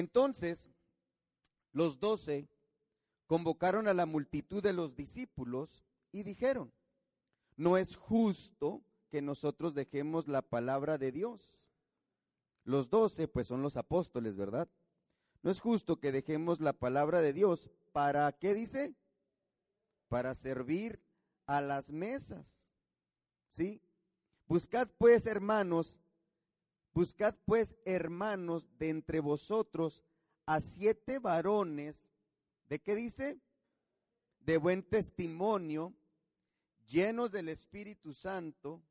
Entonces, los doce convocaron a la multitud de los discípulos y dijeron, no es justo que nosotros dejemos la palabra de Dios. Los doce, pues son los apóstoles, ¿verdad? No es justo que dejemos la palabra de Dios. ¿Para qué dice? Para servir a las mesas. ¿Sí? Buscad pues, hermanos, buscad pues, hermanos, de entre vosotros a siete varones, ¿de qué dice? De buen testimonio, llenos del Espíritu Santo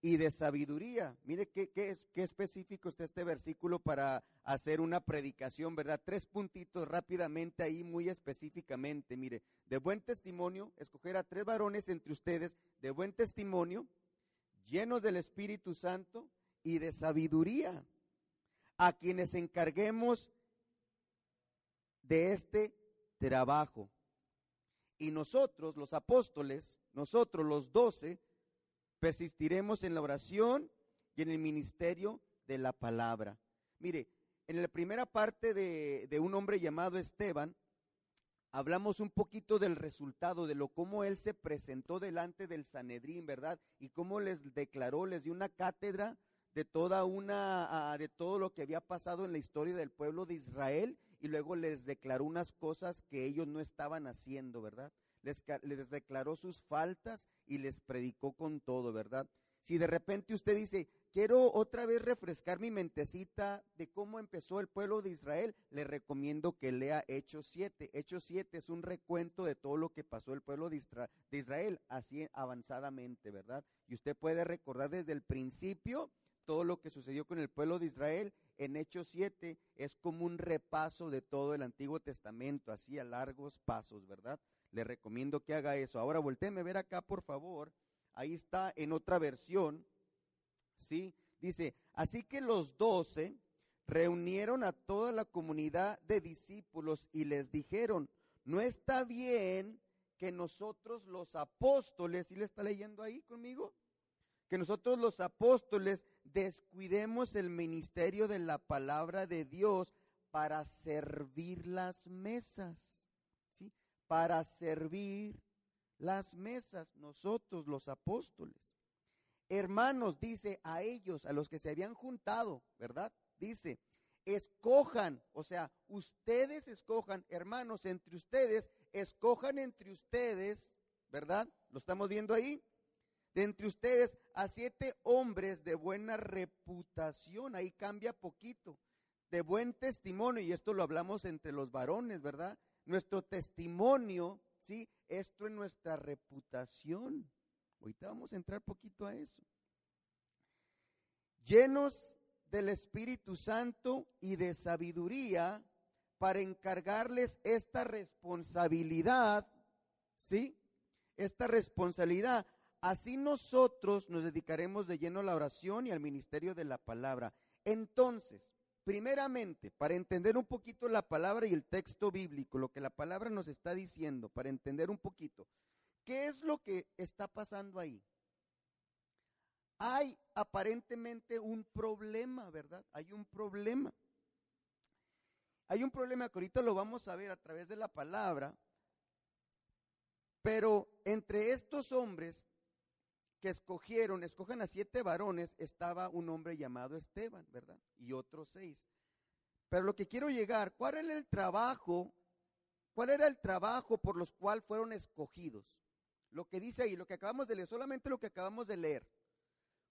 y de sabiduría. Mire qué, es, qué específico está este versículo para hacer una predicación, ¿verdad? Tres puntitos rápidamente ahí, muy específicamente. Mire, de buen testimonio, escoger a tres varones entre ustedes, de buen testimonio, llenos del Espíritu Santo y de sabiduría, a quienes encarguemos de este trabajo. Y nosotros, los apóstoles, nosotros los doce, persistiremos en la oración y en el ministerio de la palabra. Mire, en la primera parte de, de, un hombre llamado Esteban, hablamos un poquito del resultado, de lo cómo él se presentó delante del Sanedrín, ¿verdad? Y cómo les declaró, les dio una cátedra de toda una, de todo lo que había pasado en la historia del pueblo de Israel y luego les declaró unas cosas que ellos no estaban haciendo, ¿verdad? les, declaró sus faltas y les predicó con todo, ¿verdad? Si de repente usted dice, quiero otra vez refrescar mi mentecita de cómo empezó el pueblo de Israel, le recomiendo que lea Hechos 7. Hechos 7 es un recuento de todo lo que pasó el pueblo de Israel, así avanzadamente, ¿verdad? Y usted puede recordar desde el principio todo lo que sucedió con el pueblo de Israel. En Hechos 7 es como un repaso de todo el Antiguo Testamento, así a largos pasos, ¿verdad? le recomiendo que haga eso. Ahora volteeme a ver acá, por favor. Ahí está en otra versión. ¿Sí? Dice, así que los doce reunieron a toda la comunidad de discípulos y les dijeron, no está bien que nosotros los apóstoles, ¿sí le está leyendo ahí conmigo? Que nosotros los apóstoles descuidemos el ministerio de la palabra de Dios para servir las mesas para servir las mesas, nosotros los apóstoles. Hermanos, dice a ellos, a los que se habían juntado, ¿verdad? Dice, escojan, o sea, ustedes escojan, hermanos, entre ustedes, escojan entre ustedes, ¿verdad? ¿Lo estamos viendo ahí? De entre ustedes a siete hombres de buena reputación, ahí cambia poquito, de buen testimonio, y esto lo hablamos entre los varones, ¿verdad? nuestro testimonio, ¿sí? Esto es nuestra reputación. Ahorita vamos a entrar poquito a eso. Llenos del Espíritu Santo y de sabiduría para encargarles esta responsabilidad, ¿sí? Esta responsabilidad. Así nosotros nos dedicaremos de lleno a la oración y al ministerio de la palabra. Entonces, Primeramente, para entender un poquito la palabra y el texto bíblico, lo que la palabra nos está diciendo, para entender un poquito, ¿qué es lo que está pasando ahí? Hay aparentemente un problema, ¿verdad? Hay un problema. Hay un problema que ahorita lo vamos a ver a través de la palabra, pero entre estos hombres que escogieron, escogen a siete varones, estaba un hombre llamado Esteban, ¿verdad? Y otros seis. Pero lo que quiero llegar, ¿cuál era el trabajo? ¿Cuál era el trabajo por los cual fueron escogidos? Lo que dice ahí, lo que acabamos de leer, solamente lo que acabamos de leer.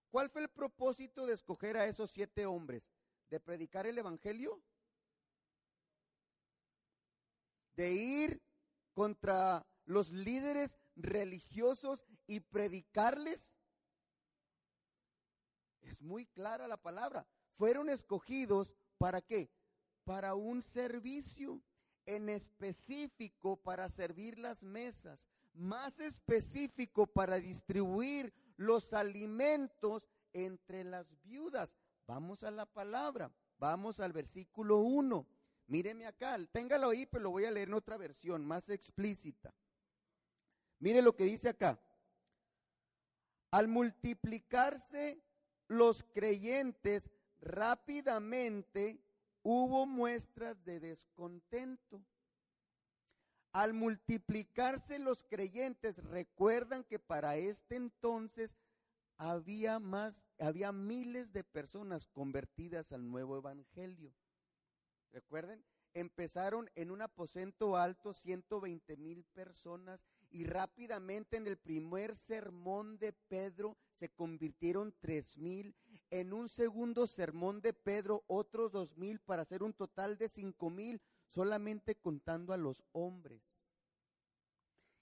¿Cuál fue el propósito de escoger a esos siete hombres? ¿De predicar el Evangelio? ¿De ir contra los líderes religiosos y predicarles? Es muy clara la palabra. Fueron escogidos para qué? Para un servicio en específico para servir las mesas, más específico para distribuir los alimentos entre las viudas. Vamos a la palabra, vamos al versículo 1. Míreme acá, téngalo ahí, pero lo voy a leer en otra versión, más explícita. Mire lo que dice acá. Al multiplicarse los creyentes rápidamente, hubo muestras de descontento. Al multiplicarse los creyentes, recuerdan que para este entonces había más, había miles de personas convertidas al nuevo evangelio. Recuerden, empezaron en un aposento alto 120 mil personas y rápidamente en el primer sermón de Pedro se convirtieron tres mil. En un segundo sermón de Pedro otros dos mil para hacer un total de cinco mil solamente contando a los hombres.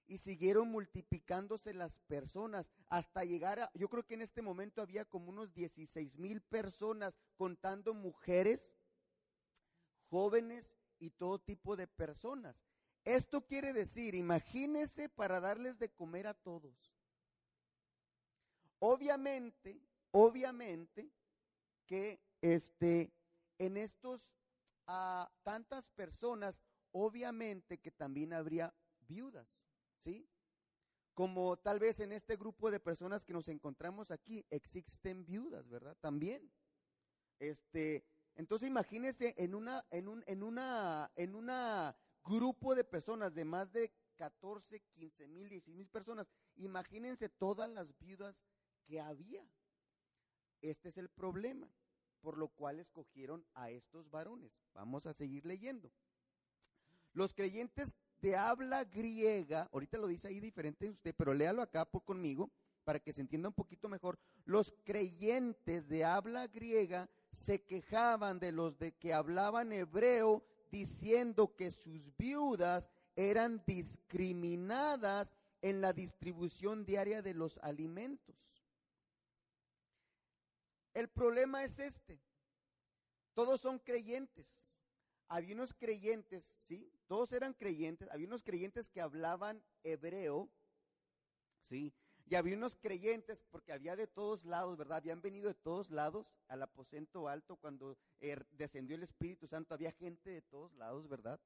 Y siguieron multiplicándose las personas hasta llegar a, yo creo que en este momento había como unos 16 mil personas contando mujeres, jóvenes y todo tipo de personas. Esto quiere decir, imagínense para darles de comer a todos. Obviamente, obviamente que este en estos a tantas personas, obviamente que también habría viudas, ¿sí? Como tal vez en este grupo de personas que nos encontramos aquí existen viudas, ¿verdad? También. Este, entonces imagínense en una en un en una en una grupo de personas de más de 14, 15 mil, 16 mil personas, imagínense todas las viudas que había. Este es el problema por lo cual escogieron a estos varones. Vamos a seguir leyendo. Los creyentes de habla griega, ahorita lo dice ahí diferente usted, pero léalo acá por conmigo para que se entienda un poquito mejor. Los creyentes de habla griega se quejaban de los de que hablaban hebreo diciendo que sus viudas eran discriminadas en la distribución diaria de los alimentos. El problema es este. Todos son creyentes. Había unos creyentes, ¿sí? Todos eran creyentes. Había unos creyentes que hablaban hebreo, ¿sí? Y había unos creyentes, porque había de todos lados, ¿verdad? Habían venido de todos lados al aposento alto cuando er, descendió el Espíritu Santo. Había gente de todos lados, ¿verdad?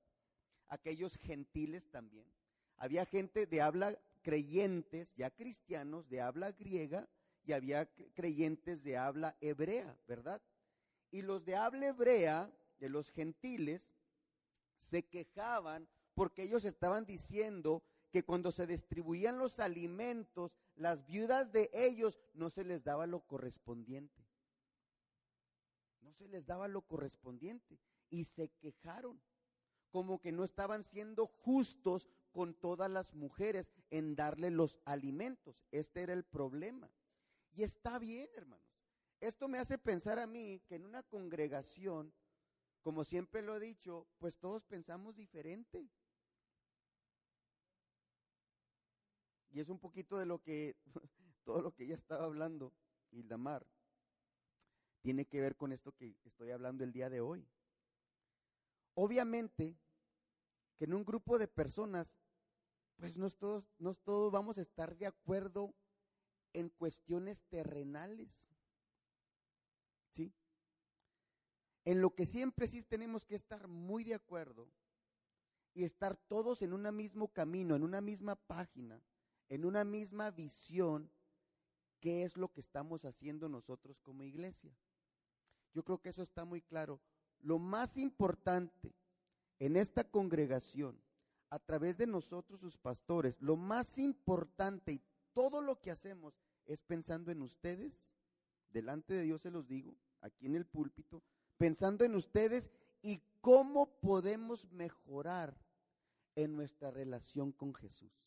Aquellos gentiles también. Había gente de habla creyentes, ya cristianos, de habla griega, y había creyentes de habla hebrea, ¿verdad? Y los de habla hebrea, de los gentiles, se quejaban porque ellos estaban diciendo que cuando se distribuían los alimentos, las viudas de ellos no se les daba lo correspondiente. No se les daba lo correspondiente. Y se quejaron, como que no estaban siendo justos con todas las mujeres en darle los alimentos. Este era el problema. Y está bien, hermanos. Esto me hace pensar a mí que en una congregación, como siempre lo he dicho, pues todos pensamos diferente. Y es un poquito de lo que, todo lo que ella estaba hablando, Hildamar, tiene que ver con esto que estoy hablando el día de hoy. Obviamente que en un grupo de personas, pues no todos, no todos vamos a estar de acuerdo en cuestiones terrenales. ¿Sí? En lo que siempre sí tenemos que estar muy de acuerdo y estar todos en un mismo camino, en una misma página, en una misma visión, qué es lo que estamos haciendo nosotros como iglesia. Yo creo que eso está muy claro. Lo más importante en esta congregación, a través de nosotros sus pastores, lo más importante y todo lo que hacemos es pensando en ustedes, delante de Dios se los digo, aquí en el púlpito, pensando en ustedes y cómo podemos mejorar en nuestra relación con Jesús.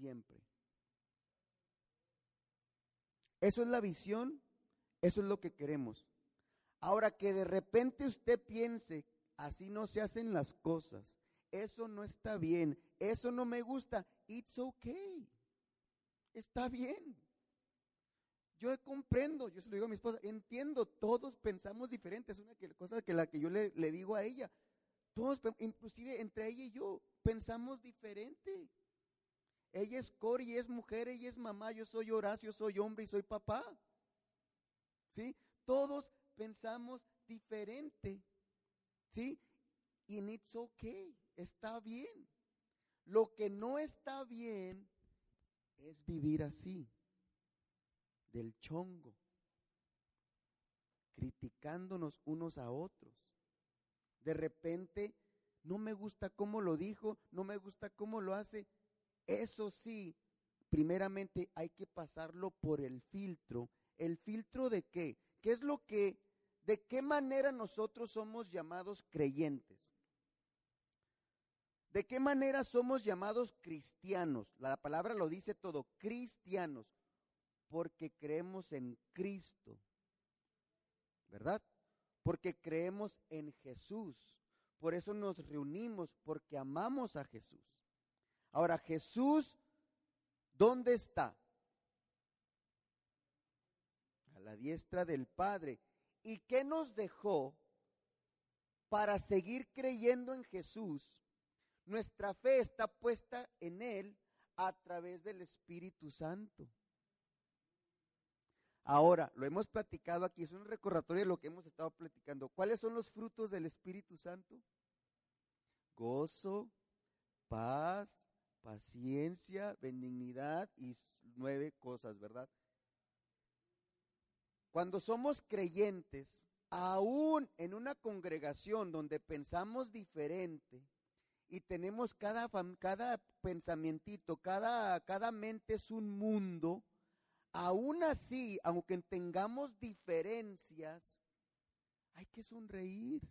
Siempre. Eso es la visión, eso es lo que queremos. Ahora que de repente usted piense, así no se hacen las cosas, eso no está bien, eso no me gusta, it's okay. Está bien. Yo comprendo, yo se lo digo a mi esposa, entiendo, todos pensamos diferente, es una cosa que la que yo le, le digo a ella. Todos, inclusive entre ella y yo, pensamos diferente. Ella es Cori, es mujer, ella es mamá, yo soy Horacio, soy hombre y soy papá. ¿Sí? Todos pensamos diferente. ¿Sí? Y it's okay, está bien. Lo que no está bien es vivir así, del chongo, criticándonos unos a otros. De repente, no me gusta cómo lo dijo, no me gusta cómo lo hace. Eso sí, primeramente hay que pasarlo por el filtro. ¿El filtro de qué? ¿Qué es lo que, de qué manera nosotros somos llamados creyentes? ¿De qué manera somos llamados cristianos? La palabra lo dice todo, cristianos, porque creemos en Cristo, ¿verdad? Porque creemos en Jesús. Por eso nos reunimos, porque amamos a Jesús. Ahora, Jesús, ¿dónde está? A la diestra del Padre. ¿Y qué nos dejó para seguir creyendo en Jesús? Nuestra fe está puesta en Él a través del Espíritu Santo. Ahora, lo hemos platicado aquí, es un recordatorio de lo que hemos estado platicando. ¿Cuáles son los frutos del Espíritu Santo? Gozo, paz, paciencia, benignidad y nueve cosas, ¿verdad? Cuando somos creyentes, aún en una congregación donde pensamos diferente y tenemos cada, cada pensamientito, cada, cada mente es un mundo, aún así, aunque tengamos diferencias, hay que sonreír,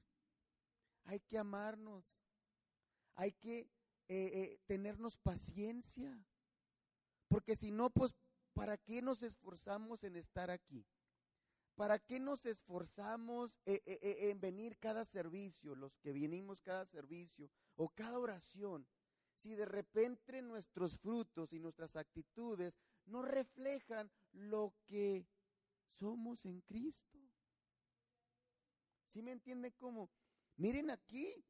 hay que amarnos, hay que eh, eh, tenernos paciencia, porque si no, pues, ¿para qué nos esforzamos en estar aquí? ¿Para qué nos esforzamos eh, en venir cada servicio, los que venimos cada servicio o cada oración? Si de repente nuestros frutos y nuestras actitudes no reflejan lo que somos en Cristo. ¿Sí me entienden cómo? Miren aquí,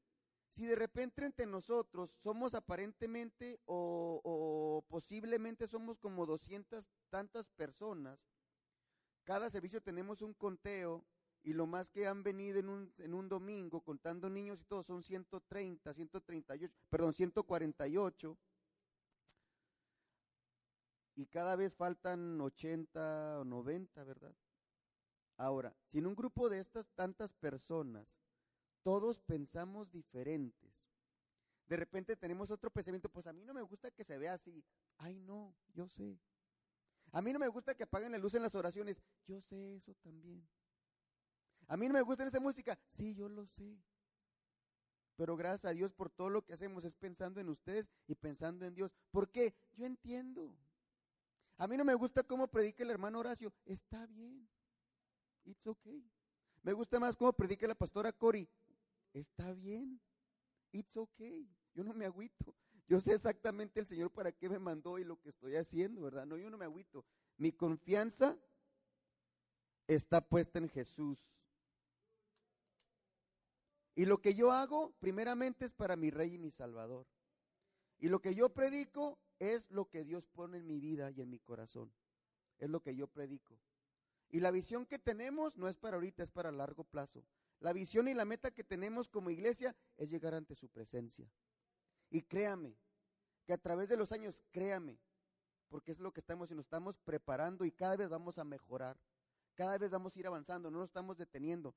si de repente entre nosotros somos aparentemente o, posiblemente somos como doscientas tantas personas, cada servicio tenemos un conteo y lo más que han venido en un, en un domingo contando niños y todo son 130, 138, perdón, 148 y cada vez faltan 80 o 90, ¿verdad? Ahora, si en un grupo de estas tantas personas todos pensamos diferentes, de repente tenemos otro pensamiento, pues a mí no me gusta que se vea así. Ay, no, yo sé. A mí no me gusta que apaguen la luz en las oraciones. Yo sé eso también. A mí no me gusta esa música. Sí, yo lo sé. Pero gracias a Dios por todo lo que hacemos es pensando en ustedes y pensando en Dios. ¿Por qué? Yo entiendo. A mí no me gusta cómo predica el hermano Horacio. Está bien. It's okay. Me gusta más cómo predica la pastora Cori. Está bien. It's okay. Yo no me agüito. Yo sé exactamente el Señor para qué me mandó y lo que estoy haciendo, ¿verdad? No, yo no me agüito. Mi confianza está puesta en Jesús. Y lo que yo hago, primeramente, es para mi Rey y mi Salvador. Y lo que yo predico es lo que Dios pone en mi vida y en mi corazón. Es lo que yo predico. Y la visión que tenemos no es para ahorita, es para largo plazo. La visión y la meta que tenemos como iglesia es llegar ante su presencia. Y créame, que a través de los años, créame, porque es lo que estamos y nos estamos preparando y cada vez vamos a mejorar. Cada vez vamos a ir avanzando, no nos estamos deteniendo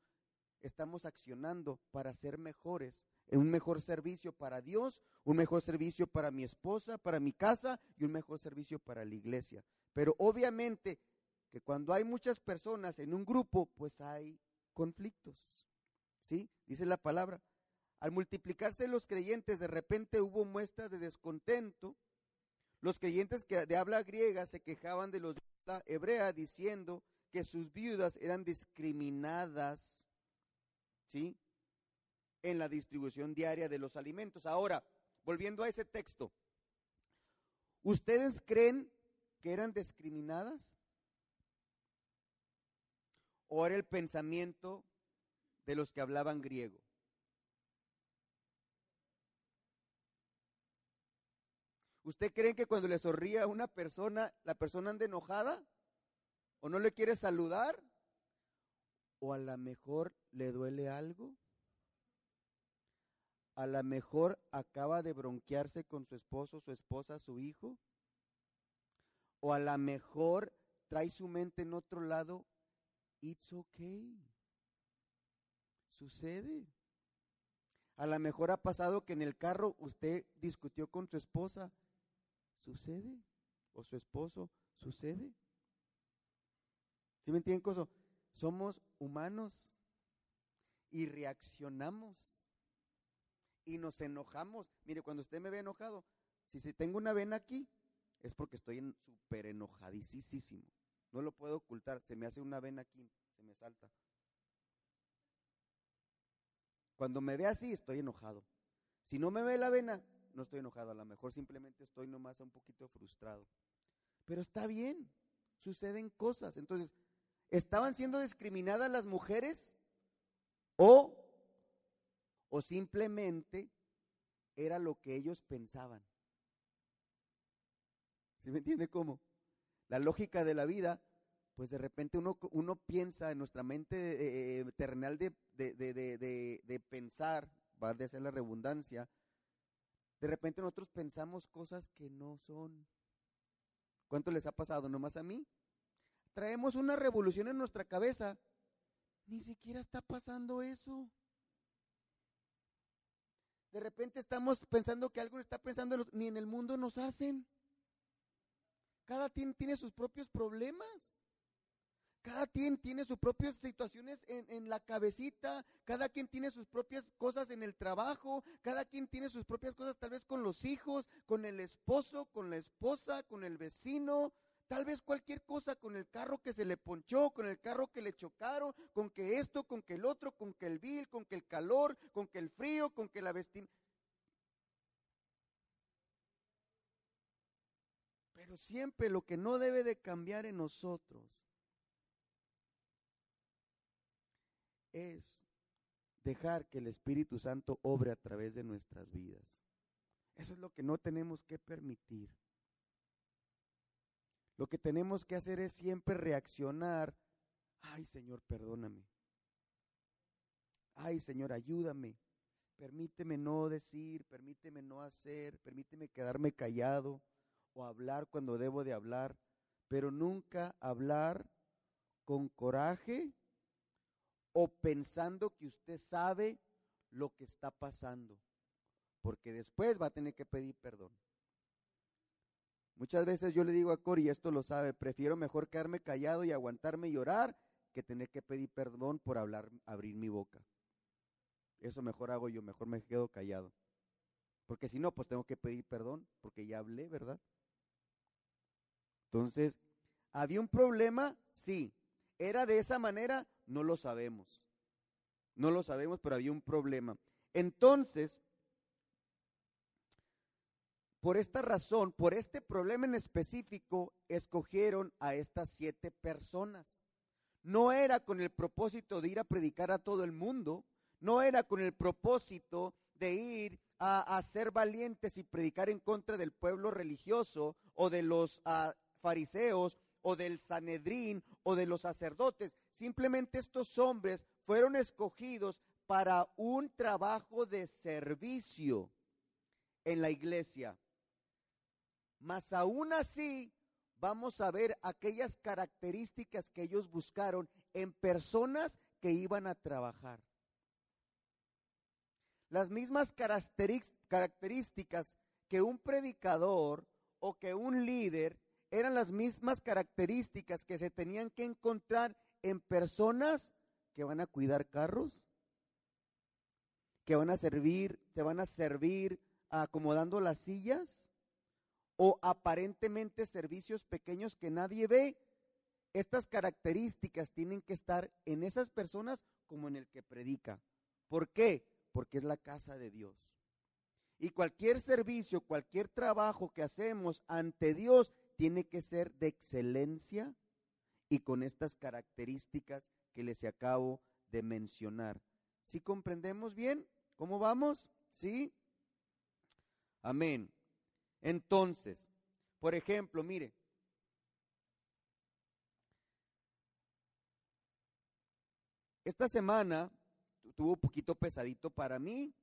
estamos accionando para ser mejores, un mejor servicio para Dios, un mejor servicio para mi esposa, para mi casa y un mejor servicio para la iglesia. Pero obviamente que cuando hay muchas personas en un grupo, pues hay conflictos. ¿Sí? Dice la palabra. Al multiplicarse los creyentes, de repente hubo muestras de descontento. Los creyentes que de habla griega se quejaban de los de hebrea diciendo que sus viudas eran discriminadas ¿sí? En la distribución diaria de los alimentos. Ahora, volviendo a ese texto, ¿ustedes creen que eran discriminadas? ¿O era el pensamiento de los que hablaban griego? ¿Usted cree que cuando le sonríe a una persona, la persona anda enojada? ¿O no le quiere saludar? ¿O a lo mejor le duele algo? ¿A lo mejor acaba de bronquearse con su esposo, su esposa, su hijo? ¿O a lo mejor trae su mente en otro lado? It's okay. Sucede. A lo mejor ha pasado que en el carro usted discutió con su esposa. Sucede. O su esposo. Sucede. ¿Sí me entienden, Coso? Somos humanos y reaccionamos y nos enojamos. Mire, cuando usted me ve enojado, si, si tengo una vena aquí, es porque estoy súper enojadísimo. No lo puedo ocultar, se me hace una vena aquí, se me salta. Cuando me ve así, estoy enojado. Si no me ve la vena, no estoy enojado. A lo mejor simplemente estoy nomás un poquito frustrado. Pero está bien, suceden cosas. Entonces, ¿estaban siendo discriminadas las mujeres? ¿O, o simplemente era lo que ellos pensaban? ¿Sí me entiende cómo? La lógica de la vida, pues de repente uno, uno piensa en nuestra mente eh, eh, terrenal de, de, de, de, pensar, va a ser la redundancia, de repente nosotros pensamos cosas que no son. ¿Cuánto les ha pasado? ¿Nomás a mí? Traemos una revolución en nuestra cabeza. Ni siquiera está pasando eso. De repente estamos pensando que algo está pensando, ni en el mundo nos hacen. Cada quien tiene sus propios problemas. Cada quien tiene sus propias situaciones en, la cabecita, cada quien tiene sus propias cosas en el trabajo, cada quien tiene sus propias cosas tal vez con los hijos, con el esposo, con la esposa, con el vecino, tal vez cualquier cosa con el carro que se le ponchó, con el carro que le chocaron, con que esto, con que el otro, con que el vil, con que el calor, con que el frío, con que la vestimenta. Pero siempre lo que no debe de cambiar en nosotros es dejar que el Espíritu Santo obre a través de nuestras vidas. Eso es lo que no tenemos que permitir. Lo que tenemos que hacer es siempre reaccionar. Ay Señor, perdóname. Ay Señor, ayúdame. Permíteme no decir, permíteme no hacer, permíteme quedarme callado o hablar cuando debo de hablar, pero nunca hablar con coraje o pensando que usted sabe lo que está pasando, porque después va a tener que pedir perdón. Muchas veces yo le digo a Cori, esto lo sabe, prefiero mejor quedarme callado y aguantarme y llorar que tener que pedir perdón por hablar, abrir mi boca. Eso mejor hago yo, mejor me quedo callado. Porque si no, pues tengo que pedir perdón, porque ya hablé, ¿verdad? Entonces, ¿había un problema? Sí. ¿Era de esa manera? No lo sabemos. No lo sabemos, pero había un problema. Entonces, por esta razón, por este problema en específico, escogieron a estas siete personas. No era con el propósito de ir a predicar a todo el mundo, no era con el propósito de ir a, ser valientes y predicar en contra del pueblo religioso o de los uh, fariseos o del Sanedrín o de los sacerdotes. Simplemente estos hombres fueron escogidos para un trabajo de servicio en la iglesia. Mas aún así, vamos a ver aquellas características que ellos buscaron en personas que iban a trabajar. Las mismas características que un predicador o que un líder eran las mismas características que se tenían que encontrar en personas que van a cuidar carros, que van a servir, se van a servir acomodando las sillas o aparentemente servicios pequeños que nadie ve. Estas características tienen que estar en esas personas como en el que predica. ¿Por qué? Porque es la casa de Dios. Y cualquier servicio, cualquier trabajo que hacemos ante Dios tiene que ser de excelencia y con estas características que les acabo de mencionar. ¿Sí comprendemos bien? ¿Cómo vamos? ¿Sí? Amén. Entonces, por ejemplo, mire, esta semana tuvo un poquito pesadito para mí,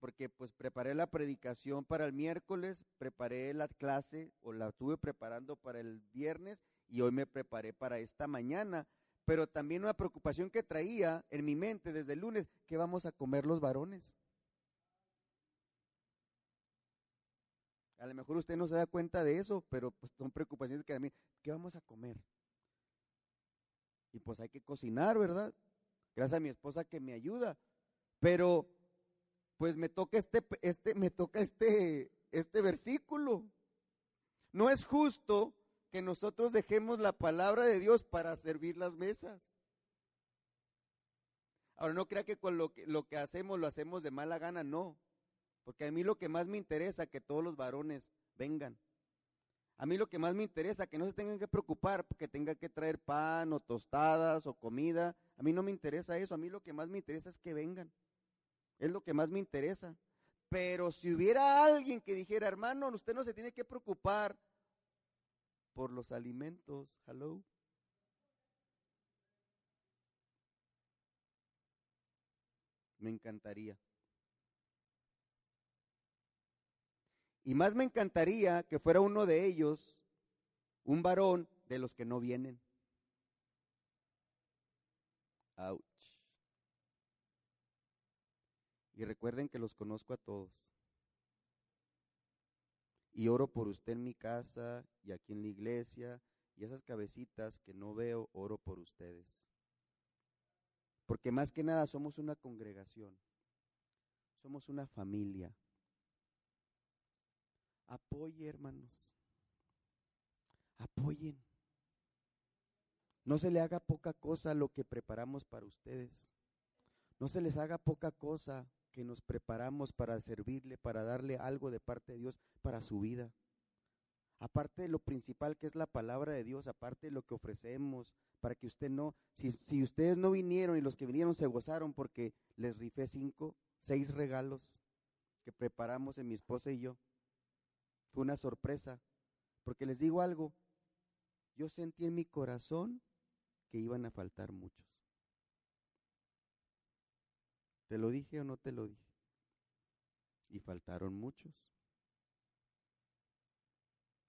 porque pues preparé la predicación para el miércoles, preparé la clase o la estuve preparando para el viernes y hoy me preparé para esta mañana. pero también una preocupación que traía en mi mente desde el lunes, ¿qué vamos a comer los varones? A lo mejor usted no se da cuenta de eso, pero pues son preocupaciones que a mí, ¿qué vamos a comer? Y pues hay que cocinar, ¿verdad? Gracias a mi esposa que me ayuda. Pero pues me toca este, este, me toca este, este versículo. No es justo que nosotros dejemos la palabra de Dios para servir las mesas. Ahora, no crea que con lo que, lo que hacemos lo hacemos de mala gana, no. Porque a mí lo que más me interesa es que todos los varones vengan. A mí lo que más me interesa es que no se tengan que preocupar porque tenga que traer pan o tostadas o comida. A mí no me interesa eso. A mí lo que más me interesa es que vengan. Es lo que más me interesa. Pero si hubiera alguien que dijera, hermano, usted no se tiene que preocupar por los alimentos. Hello. Me encantaría. Y más me encantaría que fuera uno de ellos, un varón de los que no vienen. Ouch. Y recuerden que los conozco a todos. Y oro por usted en mi casa y aquí en la iglesia. Y esas cabecitas que no veo, oro por ustedes. Porque más que nada somos una congregación. Somos una familia. Apoye, hermanos. Apoyen. No se le haga poca cosa lo que preparamos para ustedes. No se les haga poca cosa que nos preparamos para servirle, para darle algo de parte de Dios para su vida. Aparte de lo principal que es la palabra de Dios, aparte de lo que ofrecemos, para que usted no, si, ustedes no vinieron y los que vinieron se gozaron porque les rifé cinco, seis regalos que preparamos en mi esposa y yo. Fue una sorpresa, porque les digo algo, yo sentí en mi corazón que iban a faltar muchos. ¿Te lo dije o no te lo dije? Y faltaron muchos.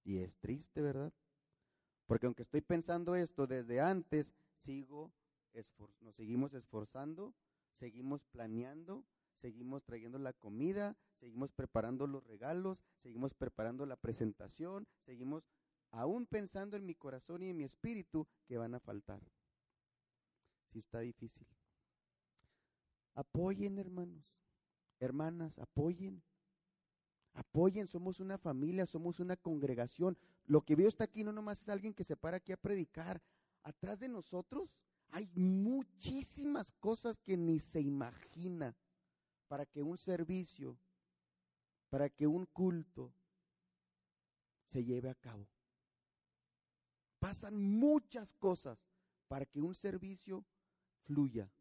Y es triste, ¿verdad? Porque aunque estoy pensando esto desde antes, sigo nos seguimos esforzando, seguimos planeando, seguimos trayendo la comida, seguimos preparando los regalos, seguimos preparando la presentación, seguimos aún pensando en mi corazón y en mi espíritu que van a faltar. Si está difícil. Apoyen, hermanos, hermanas, apoyen. Apoyen, somos una familia, somos una congregación. Lo que veo está aquí no nomás es alguien que se para aquí a predicar. Atrás de nosotros hay muchísimas cosas que ni se imagina para que un servicio, para que un culto se lleve a cabo. Pasan muchas cosas para que un servicio fluya.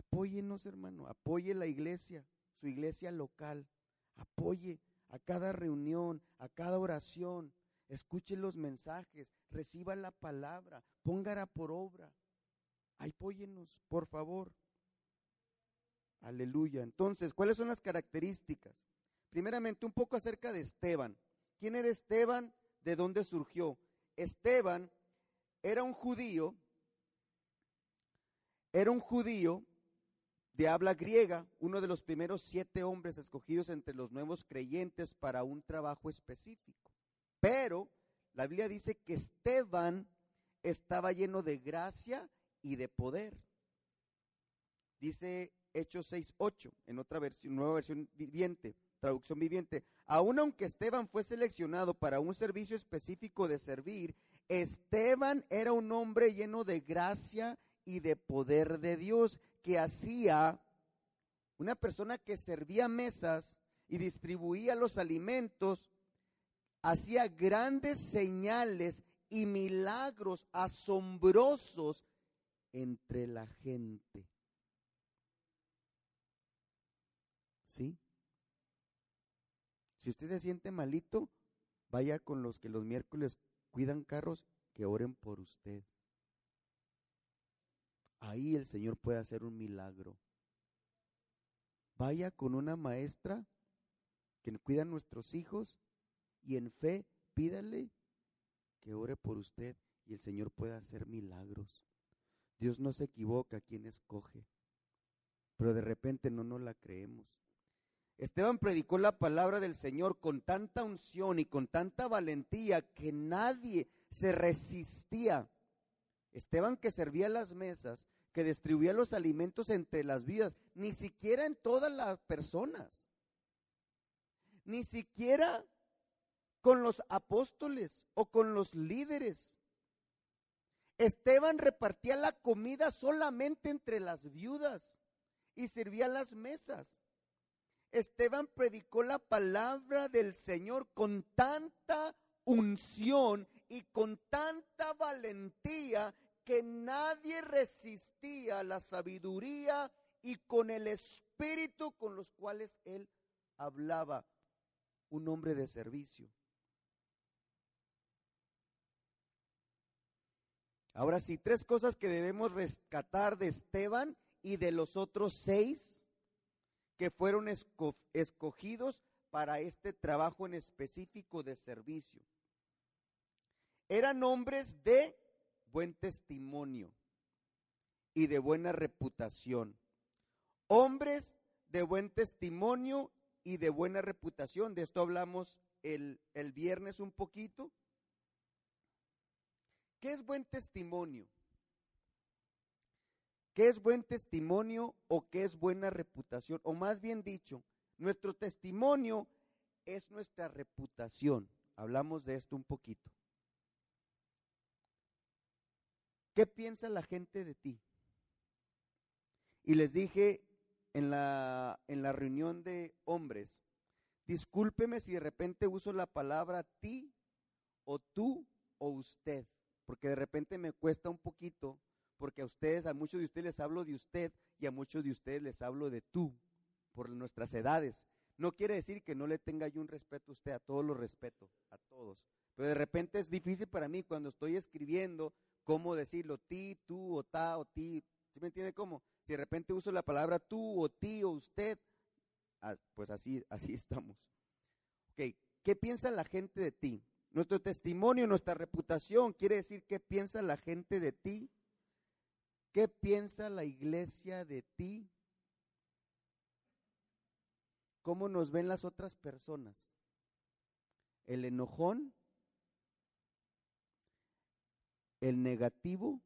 Apóyenos, hermano, apoye la iglesia, su iglesia local. Apoye a cada reunión, a cada oración. Escuche los mensajes, reciba la palabra, póngala por obra. Apóyenos, por favor. Aleluya. Entonces, ¿cuáles son las características? Primeramente, un poco acerca de Esteban. ¿Quién era Esteban? ¿De dónde surgió? Esteban era un judío, era un judío de habla griega, uno de los primeros siete hombres escogidos entre los nuevos creyentes para un trabajo específico. Pero la Biblia dice que Esteban estaba lleno de gracia y de poder. Dice Hechos 6.8, en otra versión, nueva versión viviente, traducción viviente. Aún aunque Esteban fue seleccionado para un servicio específico de servir, Esteban era un hombre lleno de gracia y de poder de Dios, que hacía una persona que servía mesas y distribuía los alimentos, hacía grandes señales y milagros asombrosos entre la gente. ¿Sí? Si usted se siente malito, vaya con los que los miércoles cuidan carros, que oren por usted. Ahí el Señor puede hacer un milagro. Vaya con una maestra que cuida a nuestros hijos y en fe pídale que ore por usted y el Señor puede hacer milagros. Dios no se equivoca quien escoge, pero de repente no nos la creemos. Esteban predicó la palabra del Señor con tanta unción y con tanta valentía que nadie se resistía. Esteban que servía las mesas, que distribuía los alimentos entre las vidas, ni siquiera en todas las personas, ni siquiera con los apóstoles o con los líderes. Esteban repartía la comida solamente entre las viudas y servía las mesas. Esteban predicó la palabra del Señor con tanta unción y con tanta valentía que nadie resistía la sabiduría y con el espíritu con los cuales él hablaba, un hombre de servicio. Ahora sí, tres cosas que debemos rescatar de Esteban y de los otros seis que fueron escogidos para este trabajo en específico de servicio. Eran hombres de buen testimonio y de buena reputación. Hombres de buen testimonio y de buena reputación. De esto hablamos el, el viernes un poquito. ¿Qué es buen testimonio? ¿Qué es buen testimonio o qué es buena reputación? O más bien dicho, nuestro testimonio es nuestra reputación. Hablamos de esto un poquito. ¿Qué piensa la gente de ti? Y les dije en la, en la reunión de hombres, discúlpeme si de repente uso la palabra ti o tú o usted, porque de repente me cuesta un poquito porque a ustedes, a muchos de ustedes les hablo de usted y a muchos de ustedes les hablo de tú, por nuestras edades. No quiere decir que no le tenga yo un respeto a usted, a todos los respeto, a todos. Pero de repente es difícil para mí cuando estoy escribiendo cómo decirlo, ti, tú, o ta, o ti. ¿Sí me entiende cómo? Si de repente uso la palabra tú, o ti, o usted, pues así, así estamos. ¿qué piensa la gente de ti? Nuestro testimonio, nuestra reputación, quiere decir qué piensa la gente de ti ¿Qué piensa la iglesia de ti? ¿Cómo nos ven las otras personas? ¿El enojón? ¿El negativo?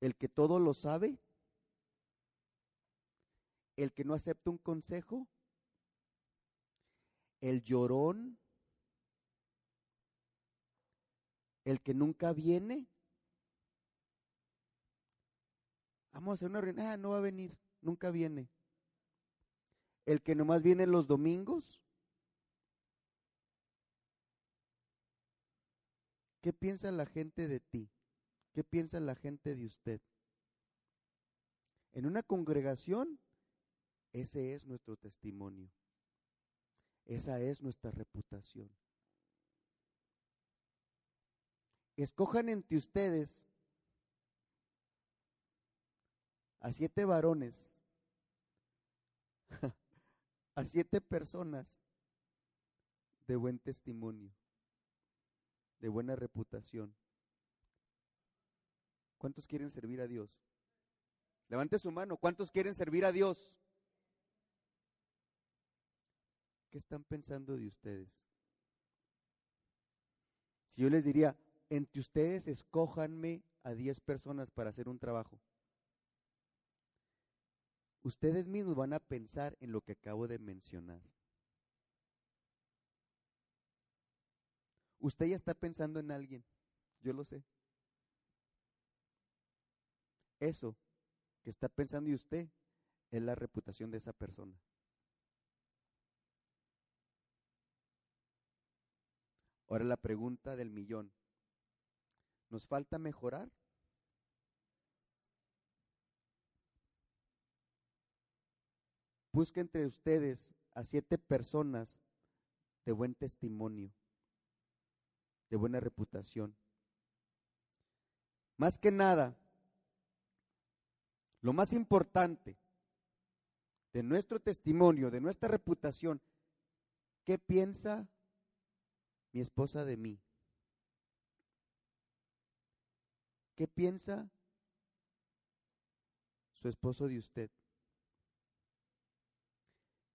¿El que todo lo sabe? ¿El que no acepta un consejo? ¿El llorón? ¿El que nunca viene? Vamos a hacer una reunión. Ah, no va a venir, nunca viene. El que nomás viene los domingos. ¿Qué piensa la gente de ti? ¿Qué piensa la gente de usted? En una congregación, ese es nuestro testimonio. Esa es nuestra reputación. Escojan entre ustedes a siete varones, a siete personas de buen testimonio, de buena reputación. ¿Cuántos quieren servir a Dios? Levante su mano. ¿Cuántos quieren servir a Dios? ¿Qué están pensando de ustedes? Si yo les diría, entre ustedes escójanme a diez personas para hacer un trabajo ustedes mismos van a pensar en lo que acabo de mencionar. Usted ya está pensando en alguien, yo lo sé. Eso que está pensando y usted es la reputación de esa persona. Ahora la pregunta del millón. ¿Nos falta mejorar? Busque entre ustedes a siete personas de buen testimonio, de buena reputación. Más que nada, lo más importante de nuestro testimonio, de nuestra reputación, ¿qué piensa mi esposa de mí? ¿Qué piensa su esposo de usted?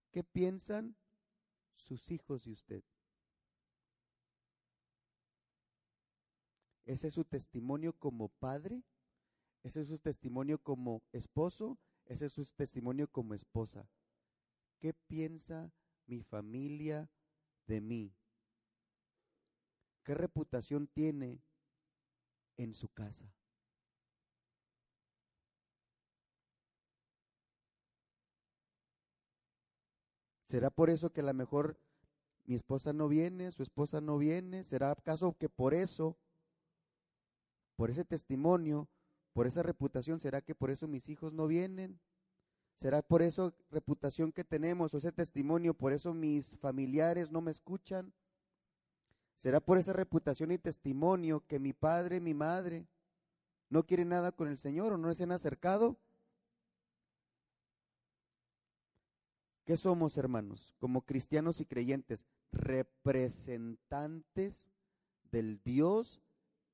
¿Qué piensan sus hijos de usted? ¿Ese es su testimonio como padre? ¿Ese es su testimonio como esposo? ¿Ese es su testimonio como esposa? ¿Qué piensa mi familia de mí? ¿Qué reputación tiene en su casa? ¿Será por eso que a lo mejor mi esposa no viene, su esposa no viene? ¿Será acaso que por eso, por ese testimonio, por esa reputación, será que por eso mis hijos no vienen? ¿Será por esa reputación que tenemos o ese testimonio, por eso mis familiares no me escuchan? ¿Será por esa reputación y testimonio que mi padre, mi madre no quieren nada con el Señor o no se han acercado? ¿Qué somos, hermanos? Como cristianos y creyentes, representantes del Dios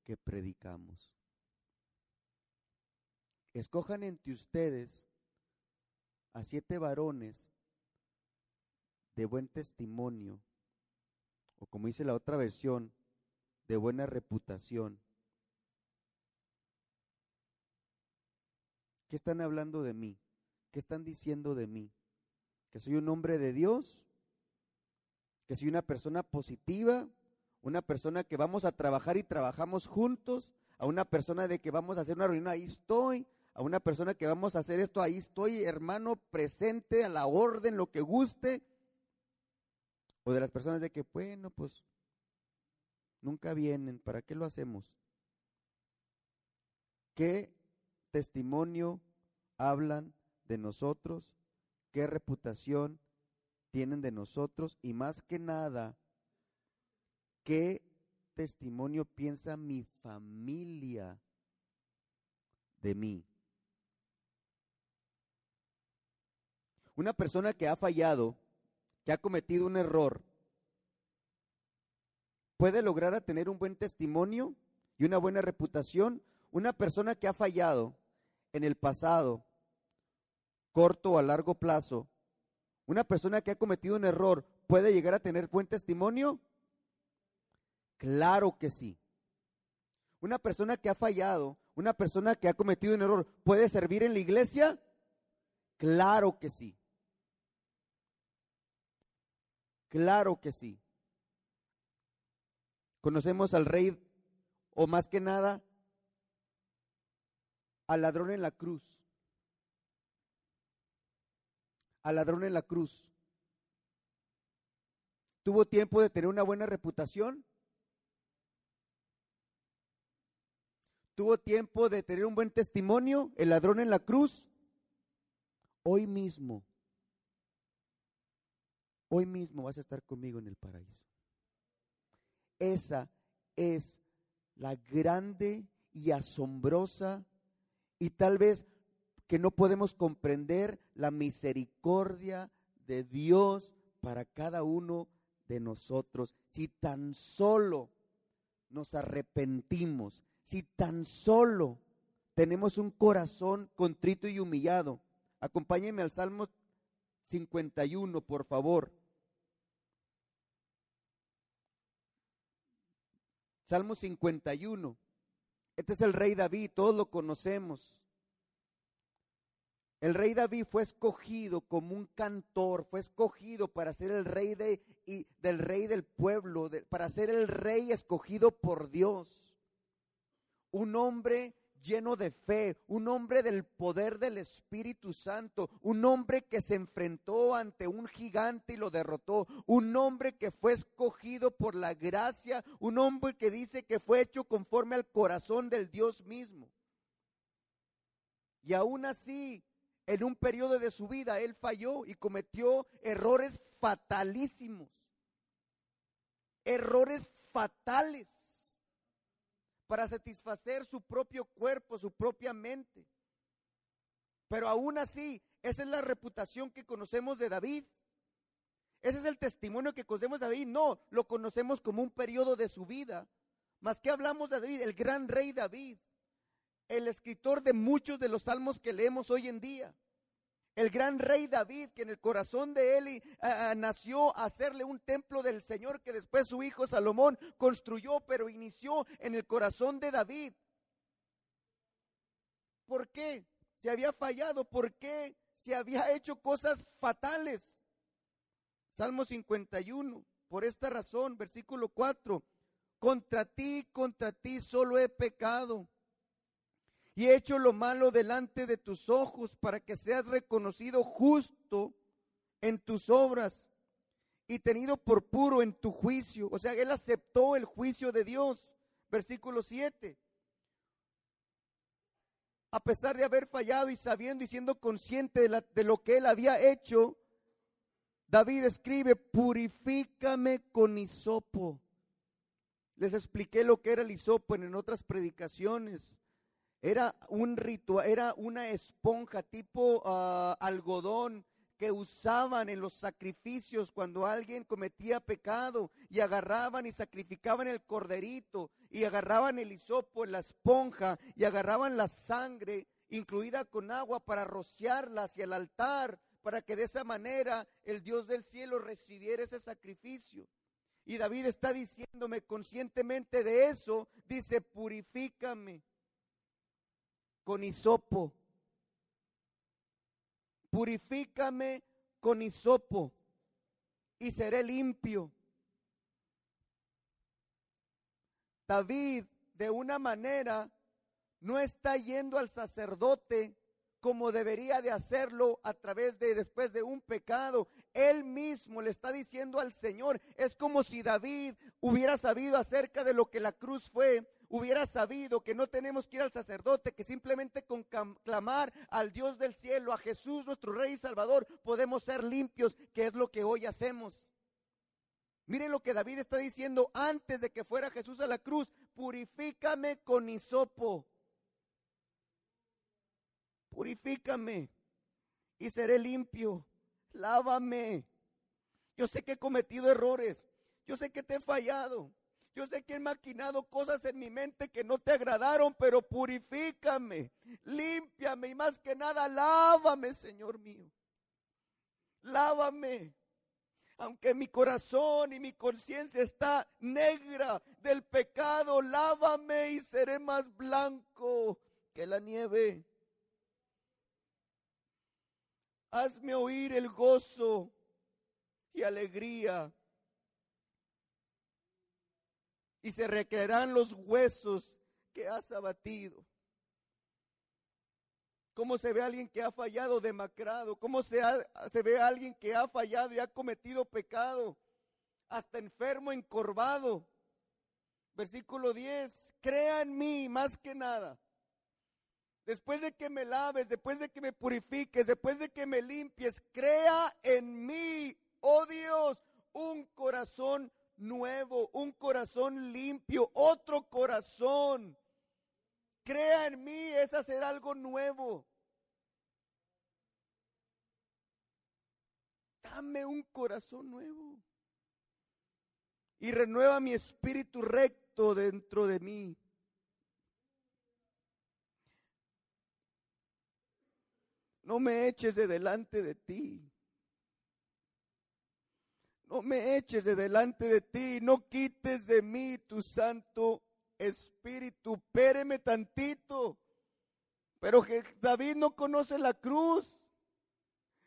que predicamos. Escojan entre ustedes a siete varones de buen testimonio, o como dice la otra versión, de buena reputación. ¿Qué están hablando de mí? ¿Qué están diciendo de mí? que soy un hombre de Dios, que soy una persona positiva, una persona que vamos a trabajar y trabajamos juntos, a una persona de que vamos a hacer una reunión, ahí estoy, a una persona que vamos a hacer esto, ahí estoy, hermano, presente, a la orden, lo que guste, o de las personas de que, bueno, pues nunca vienen, ¿para qué lo hacemos? ¿Qué testimonio hablan de nosotros qué reputación tienen de nosotros y más que nada, qué testimonio piensa mi familia de mí. Una persona que ha fallado, que ha cometido un error, puede lograr a tener un buen testimonio y una buena reputación. Una persona que ha fallado en el pasado, corto o a largo plazo, una persona que ha cometido un error puede llegar a tener buen testimonio? Claro que sí. Una persona que ha fallado, una persona que ha cometido un error, ¿puede servir en la iglesia? Claro que sí. Claro que sí. Conocemos al rey, o más que nada, al ladrón en la cruz al ladrón en la cruz. ¿Tuvo tiempo de tener una buena reputación? ¿Tuvo tiempo de tener un buen testimonio el ladrón en la cruz? Hoy mismo, hoy mismo vas a estar conmigo en el paraíso. Esa es la grande y asombrosa y tal vez que no podemos comprender la misericordia de Dios para cada uno de nosotros. Si tan solo nos arrepentimos, si tan solo tenemos un corazón contrito y humillado. Acompáñenme al Salmo 51, por favor. Salmo 51. Este es el rey David, todos lo conocemos. El rey David fue escogido como un cantor, fue escogido para ser el rey del rey del pueblo, para ser el rey escogido por Dios. Un hombre lleno de fe, un hombre del poder del Espíritu Santo, un hombre que se enfrentó ante un gigante y lo derrotó, un hombre que fue escogido por la gracia, un hombre que dice que fue hecho conforme al corazón del Dios mismo. Y aún así, en un periodo de su vida él falló y cometió errores fatalísimos. Errores fatales para satisfacer su propio cuerpo, su propia mente. Pero aún así, esa es la reputación que conocemos de David. Ese es el testimonio que conocemos de David. No, lo conocemos como un periodo de su vida. Más que hablamos de David, el gran rey David. el escritor de muchos de los salmos que leemos hoy en día. El gran rey David, que en el corazón de él nació a hacerle un templo del Señor que después su hijo Salomón construyó, pero inició en el corazón de David. ¿Por qué? Se había fallado. ¿Por qué? Se había hecho cosas fatales. Salmo 51. Por esta razón, versículo 4. Contra ti, contra ti solo he pecado y he hecho lo malo delante de tus ojos para que seas reconocido justo en tus obras y tenido por puro en tu juicio. O sea, él aceptó el juicio de Dios. Versículo 7. A pesar de haber fallado y sabiendo y siendo consciente de, de lo que él había hecho, David escribe, purifícame con hisopo. Les expliqué lo que era el hisopo en otras predicaciones. Era un ritual, era una esponja tipo ah, algodón que usaban en los sacrificios cuando alguien cometía pecado y agarraban y sacrificaban el corderito y agarraban el hisopo, la esponja y agarraban la sangre incluida con agua para rociarla hacia el altar para que de esa manera el Dios del cielo recibiera ese sacrificio. Y David está diciéndome conscientemente de eso, dice, purifícame con hisopo. Purifícame con hisopo y seré limpio. David, de una manera, no está yendo al sacerdote como debería de hacerlo a través de después de un pecado. Él mismo le está diciendo al Señor, es como si David hubiera sabido acerca de lo que la cruz fue, hubiera sabido que no tenemos que ir al sacerdote, que simplemente con clamar al Dios del cielo, a Jesús nuestro Rey y Salvador, podemos ser limpios, que es lo que hoy hacemos. Miren lo que David está diciendo antes de que fuera Jesús a la cruz, purifícame con hisopo. Purifícame y seré limpio. Lávame. Yo sé que he cometido errores. Yo sé que te he fallado. Yo sé que he maquinado cosas en mi mente que no te agradaron, pero purifícame, límpiame y más que nada, lávame, Señor mío. Lávame. Aunque mi corazón y mi conciencia está negra del pecado, lávame y seré más blanco que la nieve. Hazme oír el gozo y alegría y se recrearán los huesos que has abatido. ¿Cómo se ve alguien que ha fallado demacrado? ¿Cómo se, se ve alguien que ha fallado y ha cometido pecado? Hasta enfermo, encorvado. Versículo 10, crea en mí más que nada. Después de que me laves, después de que me purifiques, después de que me limpies, crea en mí, oh Dios, un corazón nuevo, un corazón limpio, otro corazón. Crea en mí, es hacer algo nuevo. Dame un corazón nuevo. Y renueva mi espíritu recto dentro de mí. No me eches de delante de ti no me eches de delante de ti, no quites de mí tu santo espíritu, péreme tantito. Pero David no conoce la cruz.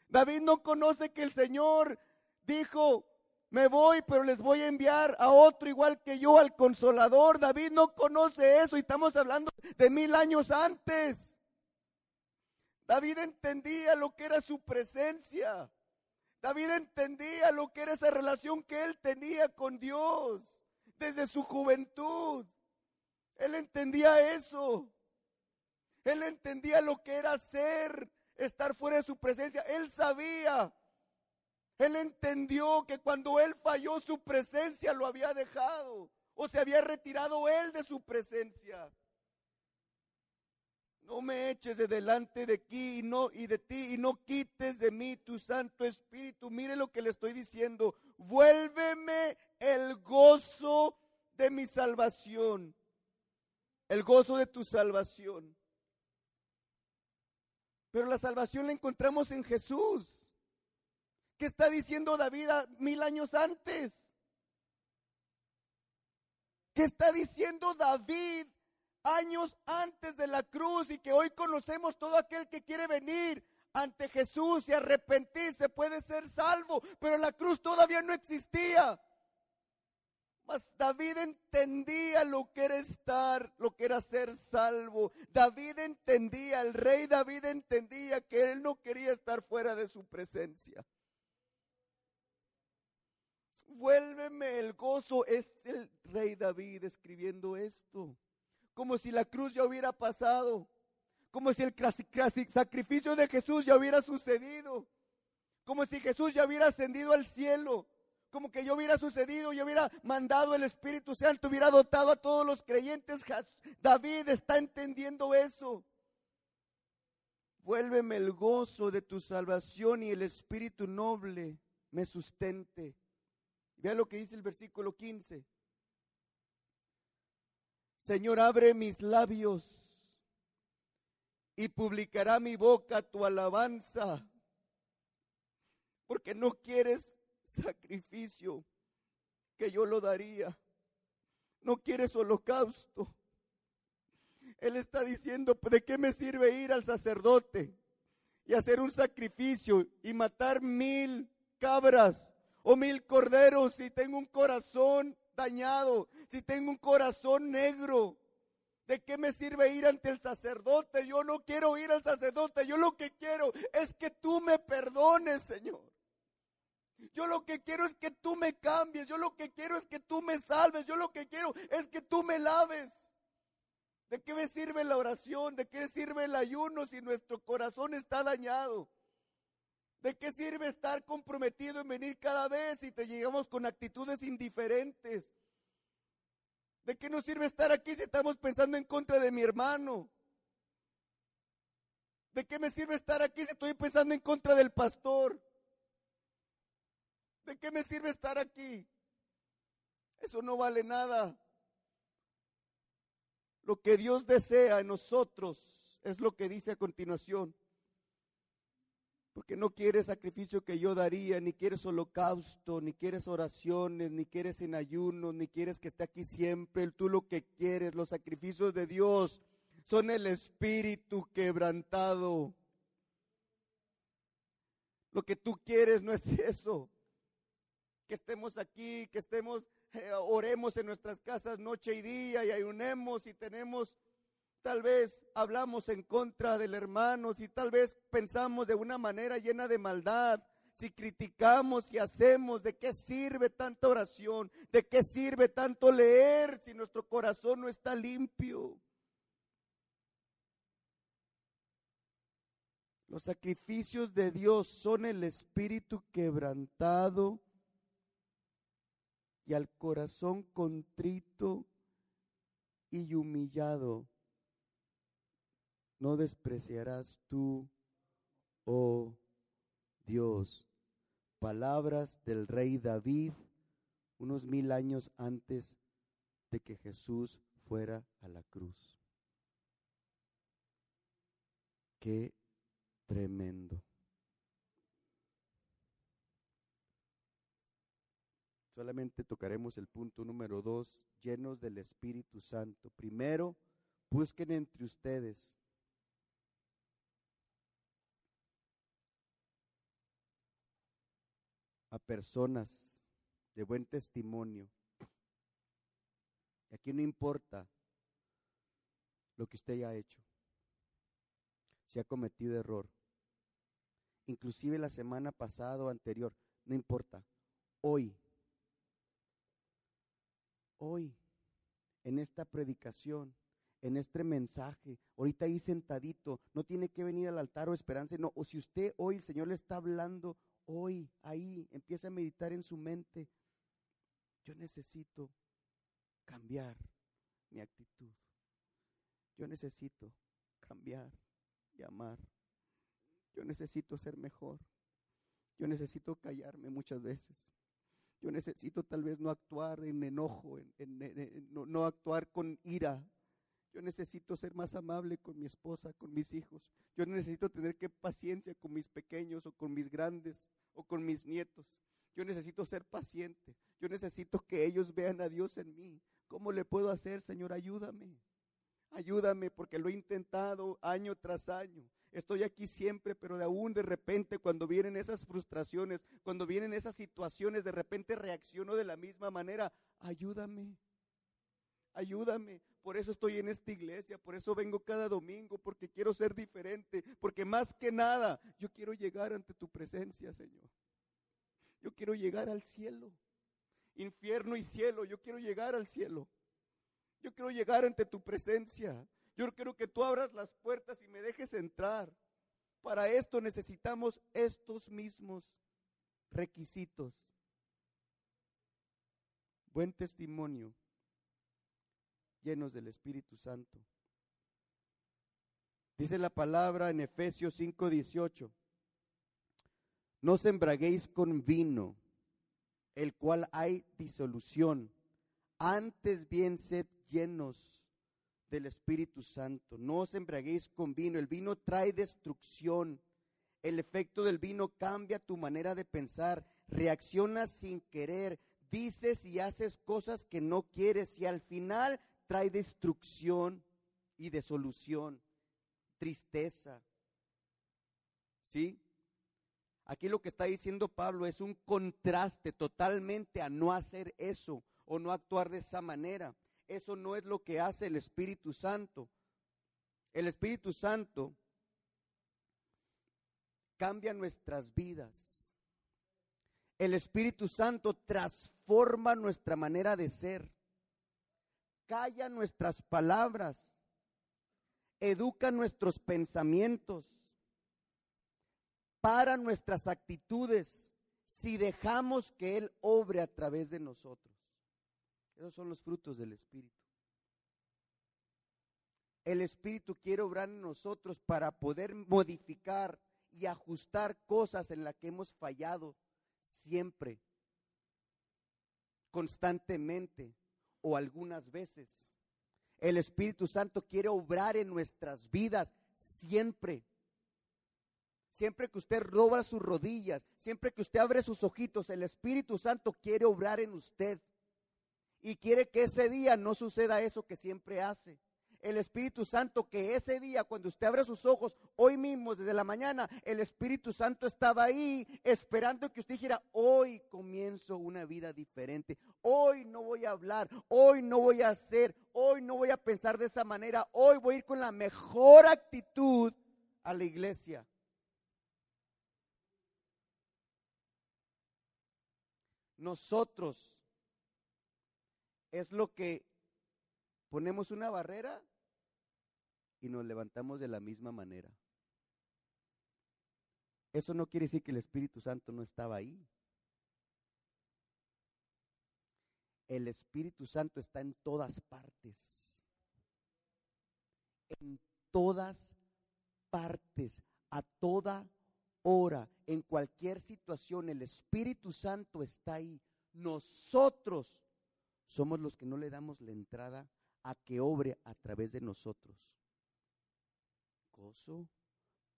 David no conoce que el Señor dijo, me voy, pero les voy a enviar a otro igual que yo, al consolador. David no conoce eso y estamos hablando de mil años antes. David entendía lo que era su presencia. David entendía lo que era esa relación que él tenía con Dios desde su juventud. Él entendía eso. Él entendía lo que era ser, estar fuera de su presencia. Él sabía. Él entendió que cuando él falló su presencia lo había dejado o se había retirado él de su presencia. No me eches de delante de aquí y no y de ti y no quites de mí tu Santo Espíritu. Mire lo que le estoy diciendo. Vuélveme el gozo de mi salvación. El gozo de tu salvación. Pero la salvación la encontramos en Jesús. ¿Qué está diciendo David mil años antes? ¿Qué está diciendo David años antes de la cruz y que hoy conocemos todo aquel que quiere venir ante Jesús y arrepentirse puede ser salvo, pero la cruz todavía no existía. Mas David entendía lo que era estar, lo que era ser salvo. David entendía, el rey David entendía que él no quería estar fuera de su presencia. Vuélveme el gozo, es el rey David escribiendo esto, como si la cruz ya hubiera pasado, como si el sacrificio de Jesús ya hubiera sucedido, como si Jesús ya hubiera ascendido al cielo como que yo hubiera sucedido, yo hubiera mandado el Espíritu Santo, hubiera dotado a todos los creyentes. David está entendiendo eso. Vuélveme el gozo de tu salvación y el Espíritu noble me sustente. Vea lo que dice el versículo 15. Señor, abre mis labios y publicará mi boca tu alabanza, porque no quieres sacrificio que yo lo daría. No quieres holocausto. Él está diciendo, ¿de qué me sirve ir al sacerdote y hacer un sacrificio y matar mil cabras o mil corderos si tengo un corazón dañado, si tengo un corazón negro? ¿De qué me sirve ir ante el sacerdote? Yo no quiero ir al sacerdote, yo lo que quiero es que tú me perdones, Señor. Yo lo que quiero es que tú me cambies. Yo lo que quiero es que tú me salves. Yo lo que quiero es que tú me laves. ¿De qué me sirve la oración? ¿De qué sirve el ayuno si nuestro corazón está dañado? ¿De qué sirve estar comprometido en venir cada vez si te llegamos con actitudes indiferentes? ¿De qué nos sirve estar aquí si estamos pensando en contra de mi hermano? ¿De qué me sirve estar aquí si estoy pensando en contra del pastor? ¿De qué me sirve estar aquí? Eso no vale nada. Lo que Dios desea en nosotros es lo que dice a continuación. Porque no quieres sacrificio que yo daría, ni quieres holocausto, ni quieres oraciones, ni quieres en ayuno, ni quieres que esté aquí siempre. Tú lo que quieres, los sacrificios de Dios son el espíritu quebrantado. Lo que tú quieres no es eso que estemos aquí, que estemos, eh, oremos en nuestras casas noche y día y ayunemos y tenemos, tal vez hablamos en contra del hermano, si tal vez pensamos de una manera llena de maldad, si criticamos y hacemos, ¿de qué sirve tanta oración? ¿De qué sirve tanto leer si nuestro corazón no está limpio? Los sacrificios de Dios son el espíritu quebrantado y al corazón contrito y humillado, no despreciarás tú, oh Dios. Palabras del rey David unos mil años antes de que Jesús fuera a la cruz. Qué tremendo. Solamente tocaremos el punto número dos, llenos del Espíritu Santo. Primero, busquen entre ustedes a personas de buen testimonio. Aquí no importa lo que usted haya hecho, si ha cometido error, inclusive la semana pasada o anterior, no importa. Hoy hoy, en esta predicación, en este mensaje, ahorita ahí sentadito, no tiene que venir al altar o esperanza, no, o si usted hoy el Señor le está hablando, hoy, ahí, empieza a meditar en su mente, yo necesito cambiar mi actitud, yo necesito cambiar y amar, yo necesito ser mejor, yo necesito callarme muchas veces. Yo necesito tal vez no actuar en enojo, no, no actuar con ira. Yo necesito ser más amable con mi esposa, con mis hijos. Yo necesito tener que paciencia con mis pequeños o con mis grandes o con mis nietos. Yo necesito ser paciente. Yo necesito que ellos vean a Dios en mí. ¿Cómo le puedo hacer, Señor? Ayúdame. Ayúdame porque lo he intentado año tras año. Estoy aquí siempre, pero de aún de repente cuando vienen esas frustraciones, cuando vienen esas situaciones, de repente reacciono de la misma manera. Ayúdame. Ayúdame. Por eso estoy en esta iglesia, por eso vengo cada domingo, porque quiero ser diferente, porque más que nada yo quiero llegar ante tu presencia, Señor. Yo quiero llegar al cielo. Infierno y cielo, yo quiero llegar al cielo. Yo quiero llegar ante tu presencia. Yo quiero que tú abras las puertas y me dejes entrar. Para esto necesitamos estos mismos requisitos. Buen testimonio, llenos del Espíritu Santo. Dice la palabra en Efesios 5:18. No os con vino, el cual hay disolución. Antes bien sed llenos del Espíritu Santo. No os embraguéis con vino. El vino trae destrucción. El efecto del vino cambia tu manera de pensar. Reaccionas sin querer. Dices y haces cosas que no quieres y al final trae destrucción y desolución, tristeza. ¿Sí? Aquí lo que está diciendo Pablo es un contraste totalmente a no hacer eso o no actuar de esa manera. Eso no es lo que hace el Espíritu Santo. El Espíritu Santo cambia nuestras vidas. El Espíritu Santo transforma nuestra manera de ser. Calla nuestras palabras. Educa nuestros pensamientos para nuestras actitudes si dejamos que Él obre a través de nosotros. Esos son los frutos del Espíritu. El Espíritu quiere obrar en nosotros para poder modificar y ajustar cosas en las que hemos fallado siempre, constantemente o algunas veces. El Espíritu Santo quiere obrar en nuestras vidas siempre siempre que usted roba sus rodillas, siempre que usted abre sus ojitos, el Espíritu Santo quiere obrar en usted. Y quiere que ese día no suceda eso que siempre hace. El Espíritu Santo que ese día, cuando usted abre sus ojos, hoy mismo, desde la mañana, el Espíritu Santo estaba ahí esperando que usted dijera, hoy comienzo una vida diferente, hoy no voy a hablar, hoy no voy a hacer, hoy no voy a pensar de esa manera, hoy voy a ir con la mejor actitud a la iglesia. nosotros es lo que ponemos una barrera y nos levantamos de la misma manera. Eso no quiere decir que el Espíritu Santo no estaba ahí. El Espíritu Santo está en todas partes. En todas partes, a toda hora, en cualquier situación, el Espíritu Santo está ahí. Nosotros somos los que no le damos la entrada a que obre a través de nosotros. Gozo,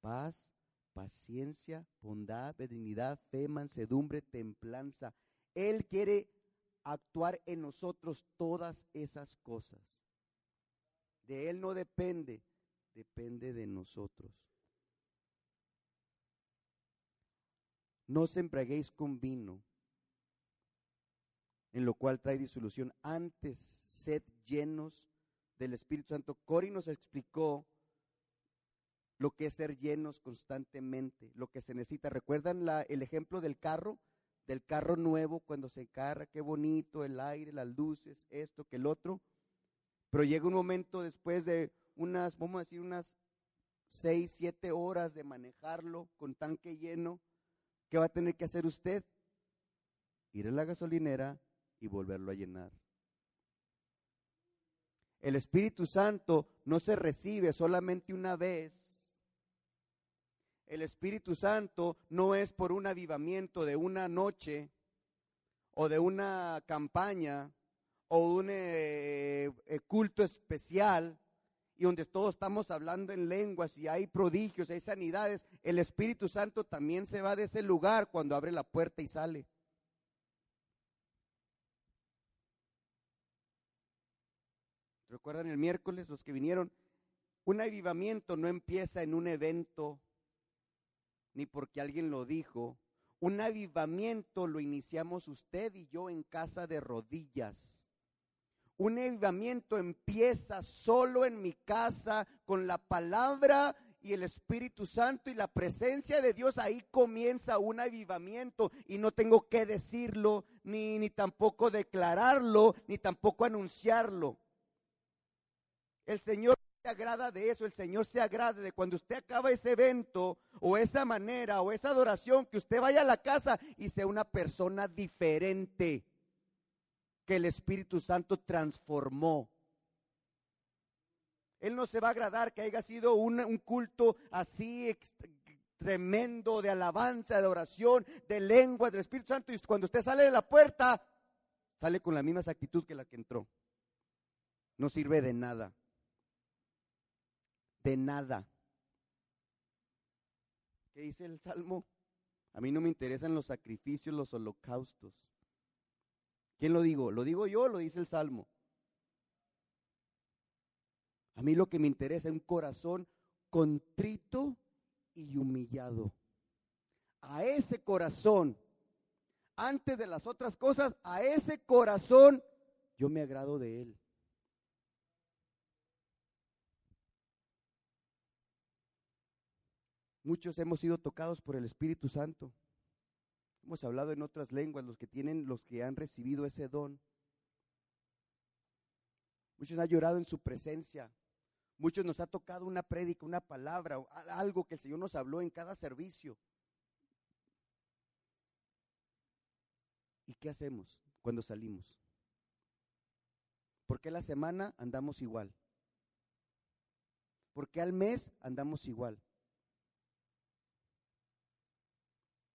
paz, paciencia, bondad, benignidad, fe, mansedumbre, templanza. Él quiere actuar en nosotros todas esas cosas. De Él no depende, depende de nosotros. No os embriaguéis con vino, en lo cual trae disolución. Antes, sed llenos del Espíritu Santo. Cori nos explicó lo que es ser llenos constantemente, lo que se necesita. ¿Recuerdan el ejemplo del carro? Del carro nuevo cuando se encarra, qué bonito, el aire, las luces, esto, que el otro. Pero llega un momento después de unas, vamos a decir, unas seis, siete horas de manejarlo con tanque lleno, ¿qué va a tener que hacer usted? Ir a la gasolinera y volverlo a llenar. El Espíritu Santo no se recibe solamente una vez. El Espíritu Santo no es por un avivamiento de una noche o de una campaña o un eh, eh, culto especial y donde todos estamos hablando en lenguas y hay prodigios, hay sanidades, el Espíritu Santo también se va de ese lugar cuando abre la puerta y sale. ¿Recuerdan el miércoles los que vinieron? Un avivamiento no empieza en un evento ni porque alguien lo dijo. Un avivamiento lo iniciamos usted y yo en casa de rodillas un avivamiento empieza solo en mi casa con la palabra y el Espíritu Santo y la presencia de Dios, ahí comienza un avivamiento y no tengo que decirlo, ni, ni tampoco declararlo, ni tampoco anunciarlo. El Señor se agrada de eso, el Señor se agrada de cuando usted acaba ese evento o esa manera o esa adoración, que usted vaya a la casa y sea una persona diferente que el Espíritu Santo transformó. Él no se va a agradar que haya sido un, culto así tremendo de alabanza, de oración, de lenguas del Espíritu Santo. Y cuando usted sale de la puerta, sale con la misma actitud que la que entró. No sirve de nada. De nada. ¿Qué dice el Salmo? A mí no me interesan los sacrificios, los holocaustos. ¿Quién lo digo? ¿Lo digo yo o lo dice el Salmo? A mí lo que me interesa es un corazón contrito y humillado. A ese corazón, antes de las otras cosas, a ese corazón yo me agrado de él. Muchos hemos sido tocados por el Espíritu Santo. Hemos hablado en otras lenguas, los que tienen, los que han recibido ese don. Muchos han llorado en su presencia. Muchos nos ha tocado una prédica, una palabra, algo que el Señor nos habló en cada servicio. ¿Y qué hacemos cuando salimos? ¿Por qué la semana andamos igual? ¿Por qué al mes andamos igual?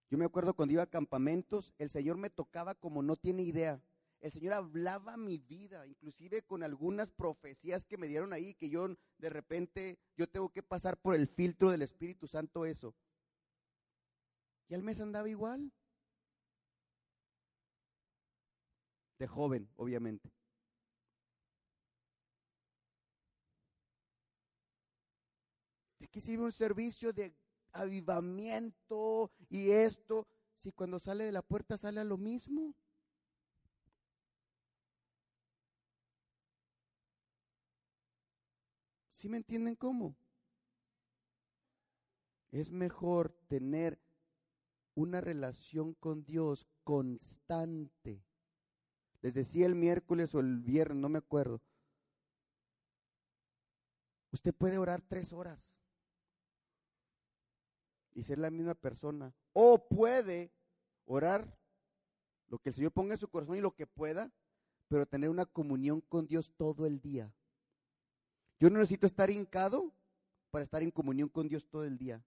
Yo me acuerdo cuando iba a campamentos, el Señor me tocaba como no tiene idea. El Señor hablaba mi vida, inclusive con algunas profecías que me dieron ahí, que yo de repente, yo tengo que pasar por el filtro del Espíritu Santo eso. Y al mes andaba igual. De joven, obviamente. ¿De qué sirve un servicio de avivamiento y esto, si cuando sale de la puerta sale a lo mismo? ¿Sí me entienden cómo? Es mejor tener una relación con Dios constante. Les decía el miércoles o el viernes, no me acuerdo. Usted puede orar tres horas y ser la misma persona. O puede orar lo que el Señor ponga en su corazón y lo que pueda, pero tener una comunión con Dios todo el día. Yo no necesito estar hincado para estar en comunión con Dios todo el día.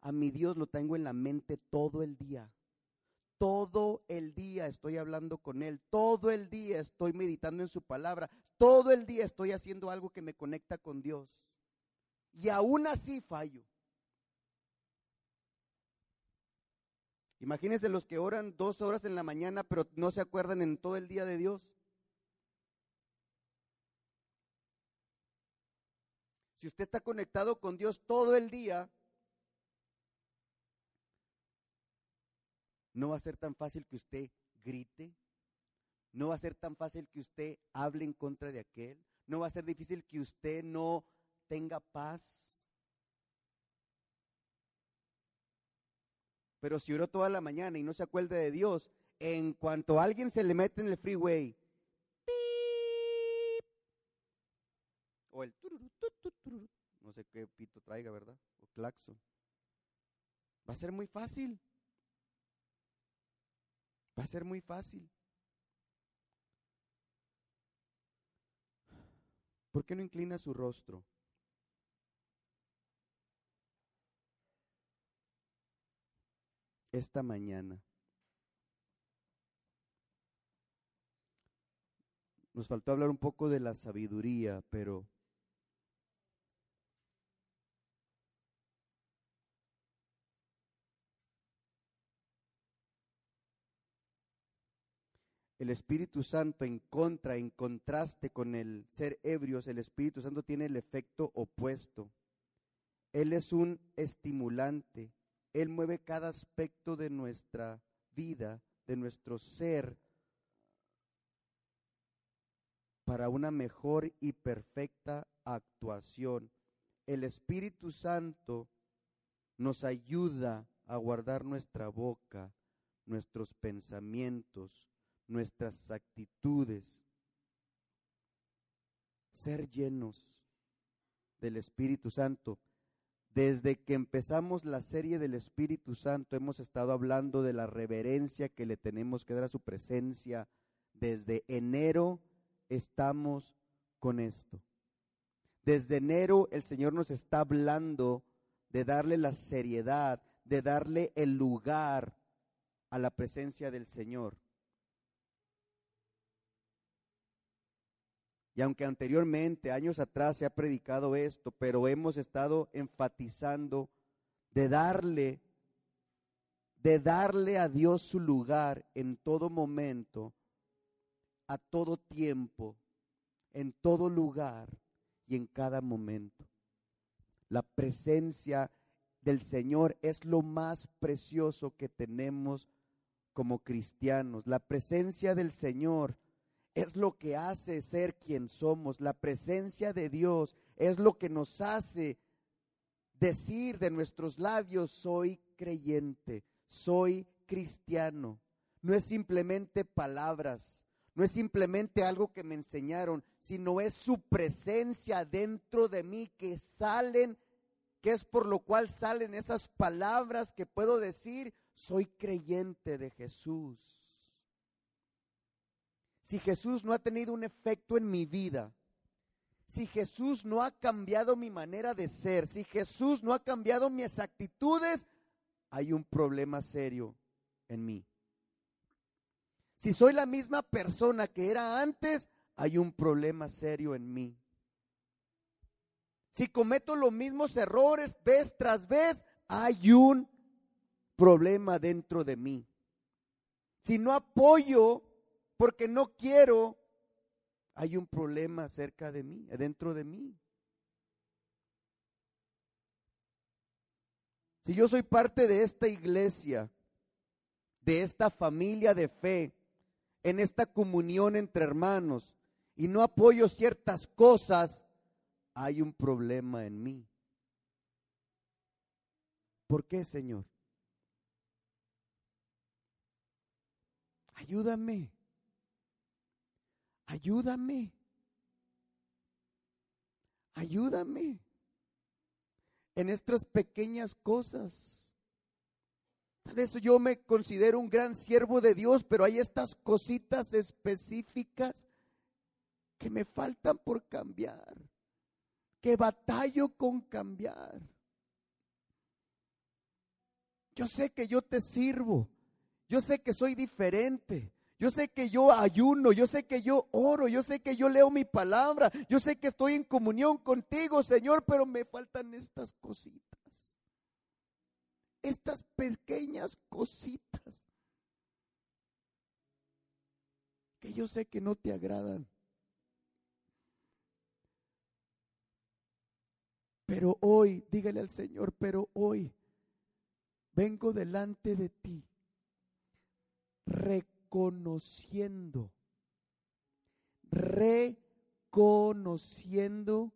A mi Dios lo tengo en la mente todo el día. Todo el día estoy hablando con Él. Todo el día estoy meditando en su palabra. Todo el día estoy haciendo algo que me conecta con Dios. Y aún así fallo. Imagínense los que oran dos horas en la mañana, pero no se acuerdan en todo el día de Dios. Si usted está conectado con Dios todo el día, no va a ser tan fácil que usted grite, no va a ser tan fácil que usted hable en contra de aquel, no va a ser difícil que usted no tenga paz. Pero si oró toda la mañana y no se acuerda de Dios, en cuanto alguien se le mete en el freeway, o el no sé qué pito traiga, ¿verdad? O claxon. Va a ser muy fácil. Va a ser muy fácil. ¿Por qué no inclina su rostro? esta mañana. Nos faltó hablar un poco de la sabiduría, pero el Espíritu Santo en contra, en contraste con el ser ebrios, el Espíritu Santo tiene el efecto opuesto. Él es un estimulante, él mueve cada aspecto de nuestra vida, de nuestro ser, para una mejor y perfecta actuación. El Espíritu Santo nos ayuda a guardar nuestra boca, nuestros pensamientos, nuestras actitudes. Ser llenos del Espíritu Santo. Desde que empezamos la serie del Espíritu Santo hemos estado hablando de la reverencia que le tenemos que dar a su presencia. Desde enero estamos con esto. Desde enero el Señor nos está hablando de darle la seriedad, de darle el lugar a la presencia del Señor. Y aunque anteriormente, años atrás, se ha predicado esto, pero hemos estado enfatizando de darle, de darle a Dios su lugar en todo momento, a todo tiempo, en todo lugar y en cada momento. La presencia del Señor es lo más precioso que tenemos como cristianos. La presencia del Señor es lo que hace ser quien somos. La presencia de Dios es lo que nos hace decir de nuestros labios, soy creyente, soy cristiano. No es simplemente palabras, no es simplemente algo que me enseñaron, sino es su presencia dentro de mí que salen, que es por lo cual salen esas palabras que puedo decir, soy creyente de Jesús si Jesús no ha tenido un efecto en mi vida, si Jesús no ha cambiado mi manera de ser, si Jesús no ha cambiado mis actitudes, hay un problema serio en mí. Si soy la misma persona que era antes, hay un problema serio en mí. Si cometo los mismos errores vez tras vez, hay un problema dentro de mí. Si no apoyo porque no quiero, hay un problema cerca de mí, dentro de mí. Si yo soy parte de esta iglesia, de esta familia de fe, en esta comunión entre hermanos, y no apoyo ciertas cosas, hay un problema en mí. ¿Por qué, Señor? Ayúdame. Ayúdame. Ayúdame en estas pequeñas cosas. Tal vez yo me considero un gran siervo de Dios, pero hay estas cositas específicas que me faltan por cambiar, que batallo con cambiar. Yo sé que yo te sirvo, yo sé que soy diferente, yo sé que yo ayuno, yo sé que yo oro, yo sé que yo leo mi palabra, yo sé que estoy en comunión contigo, Señor, pero me faltan estas cositas. Estas pequeñas cositas que yo sé que no te agradan. Pero hoy, dígale al Señor, pero hoy vengo delante de ti reconociendo, reconociendo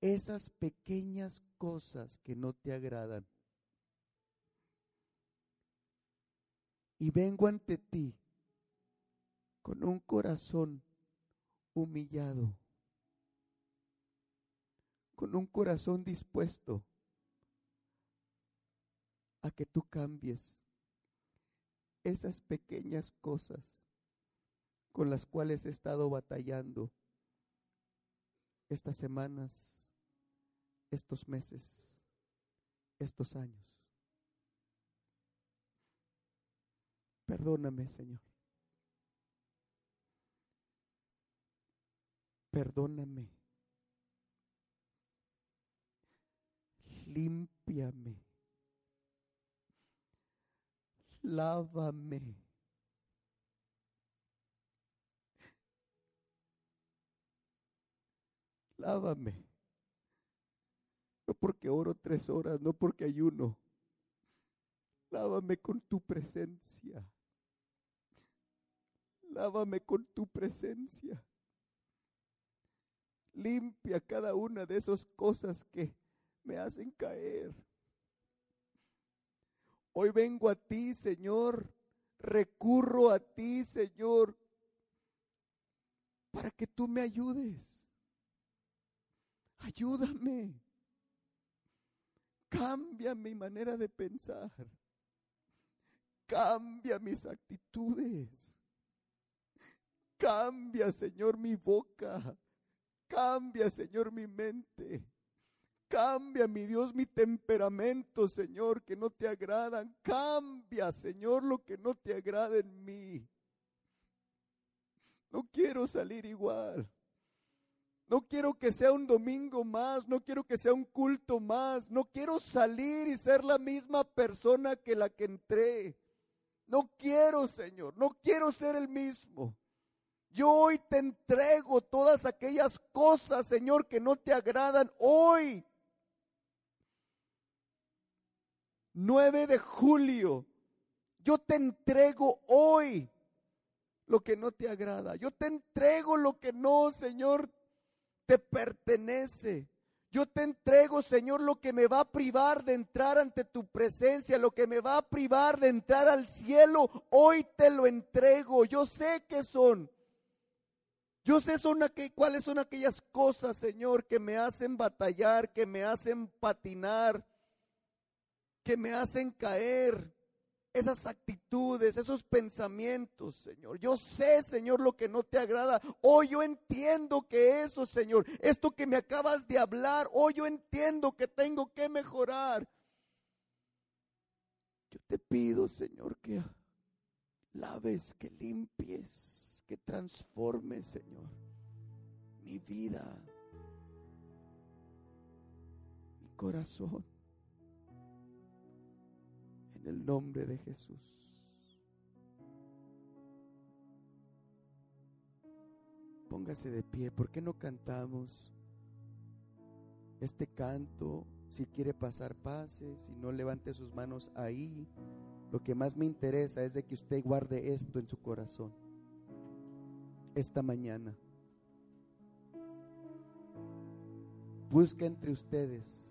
esas pequeñas cosas que no te agradan. Y vengo ante ti con un corazón humillado, con un corazón dispuesto a que tú cambies esas pequeñas cosas con las cuales he estado batallando estas semanas, estos meses, estos años. Perdóname, Señor. Perdóname. Límpiame lávame. Lávame. No porque oro tres horas, no porque ayuno. Lávame con tu presencia. Lávame con tu presencia. Limpia cada una de esas cosas que me hacen caer. Hoy vengo a ti, Señor. Recurro a ti, Señor, para que tú me ayudes. Ayúdame. Cambia mi manera de pensar. Cambia mis actitudes. Cambia, Señor, mi boca. Cambia, Señor, mi mente. Cambia, mi Dios, mi temperamento, Señor, que no te agradan. Cambia, Señor, lo que no te agrada en mí. No quiero salir igual. No quiero que sea un domingo más, no quiero que sea un culto más, no quiero salir y ser la misma persona que la que entré. No quiero, Señor, no quiero ser el mismo. Yo hoy te entrego todas aquellas cosas, Señor, que no te agradan. Hoy 9 de julio, yo te entrego hoy lo que no te agrada. Yo te entrego lo que no, Señor, te pertenece. Yo te entrego, Señor, lo que me va a privar de entrar ante tu presencia, lo que me va a privar de entrar al cielo. Hoy te lo entrego. Yo sé que son. Yo sé son cuáles son aquellas cosas, Señor, que me hacen batallar, que me hacen patinar, que me hacen caer, esas actitudes, esos pensamientos, Señor. Yo sé, Señor, lo que no te agrada. Hoy yo entiendo que eso, Señor, esto que me acabas de hablar, hoy yo entiendo que tengo que mejorar. Yo te pido, Señor, que laves, que limpies, que transformes, Señor, mi vida, mi corazón en el nombre de Jesús. Póngase de pie, ¿por qué no cantamos este canto? Si quiere pasar, pase, si no levante sus manos ahí. Lo que más me interesa es de que usted guarde esto en su corazón esta mañana. Busca entre ustedes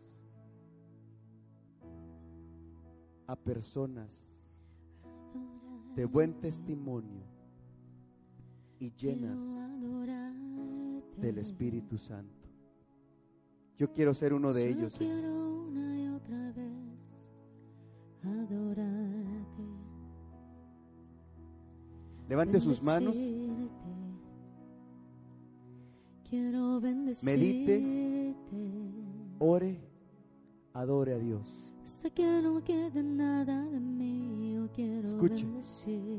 a personas de buen testimonio y llenas del Espíritu Santo. Yo quiero ser uno de ellos. Levante sus manos. Medite. Ore. Adore a Dios que no quede nada de mí, yo quiero Escuche,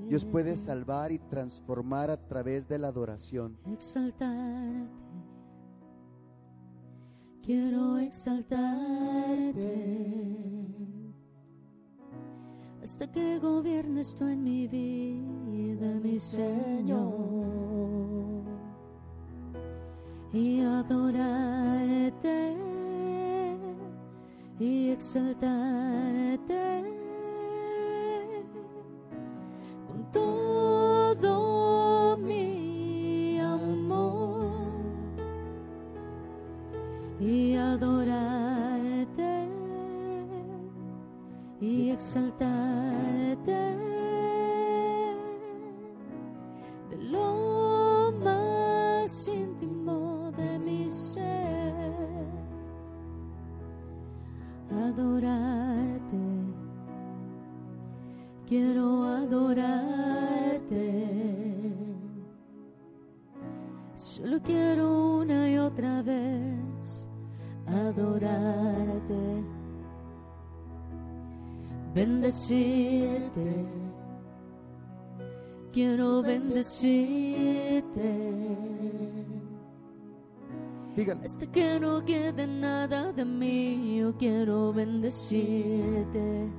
Dios puede salvar y transformar a través de la adoración. Exaltarte, quiero exaltarte. Hasta que gobiernes tú en mi vida, mi Señor, y adorarte y exaltarte con todo mi amor y adorarte y exaltarte. Adorarte, bendecirte. Quiero bendecirte. Díganme. Hasta que no quede nada de mí, yo quiero bendecirte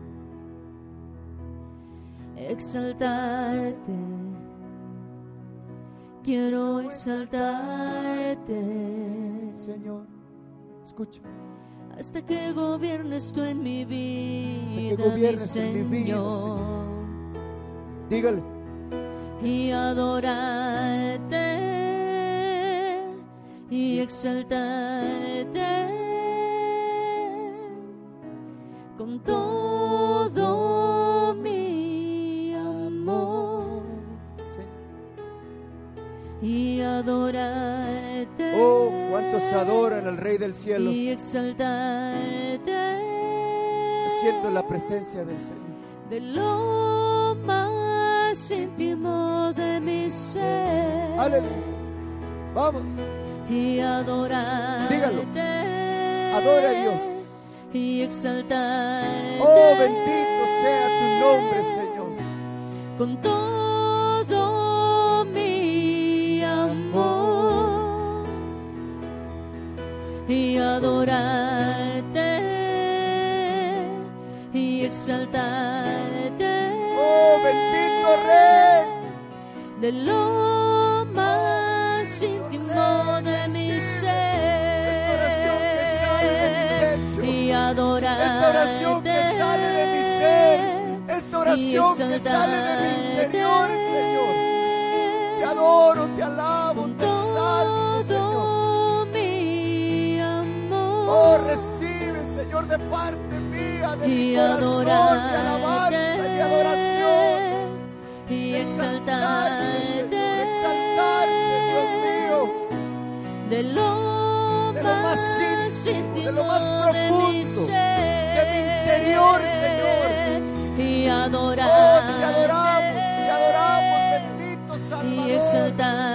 exaltarte. quiero exaltarte. Señor, escucha. Hasta que gobiernes tú en mi vida, mi gobiernes en mi vida, Señor. Dígale. y adorarte y exaltarte con todo mi amor y adorarte Oh, cuántos adoran al Rey del cielo. y exaltarte Siento la presencia del Señor. de lo más íntimo de mi ser Aleluya. Vamos. y adorarte Dígalo. Adora a Dios. y exaltarte Oh, bendito sea tu nombre, Señor. con todo adorarte y exaltarte Oh, bendito Rey. de lo más íntimo de mi ser y adorarte que sale de mi ser. Esta oración que sale de mi interior, Señor. Te adoro, te alabo, de parte mía, de mi y mi alabanza y mi adoración. y Exaltarte, exaltarte Señor, exaltarte, Dios mío. de lo, De lo más íntimo, de lo más de mi profundo, de mi interior, Señor. y Oh, adorarte te adoramos, te adoramos, bendito y exaltarte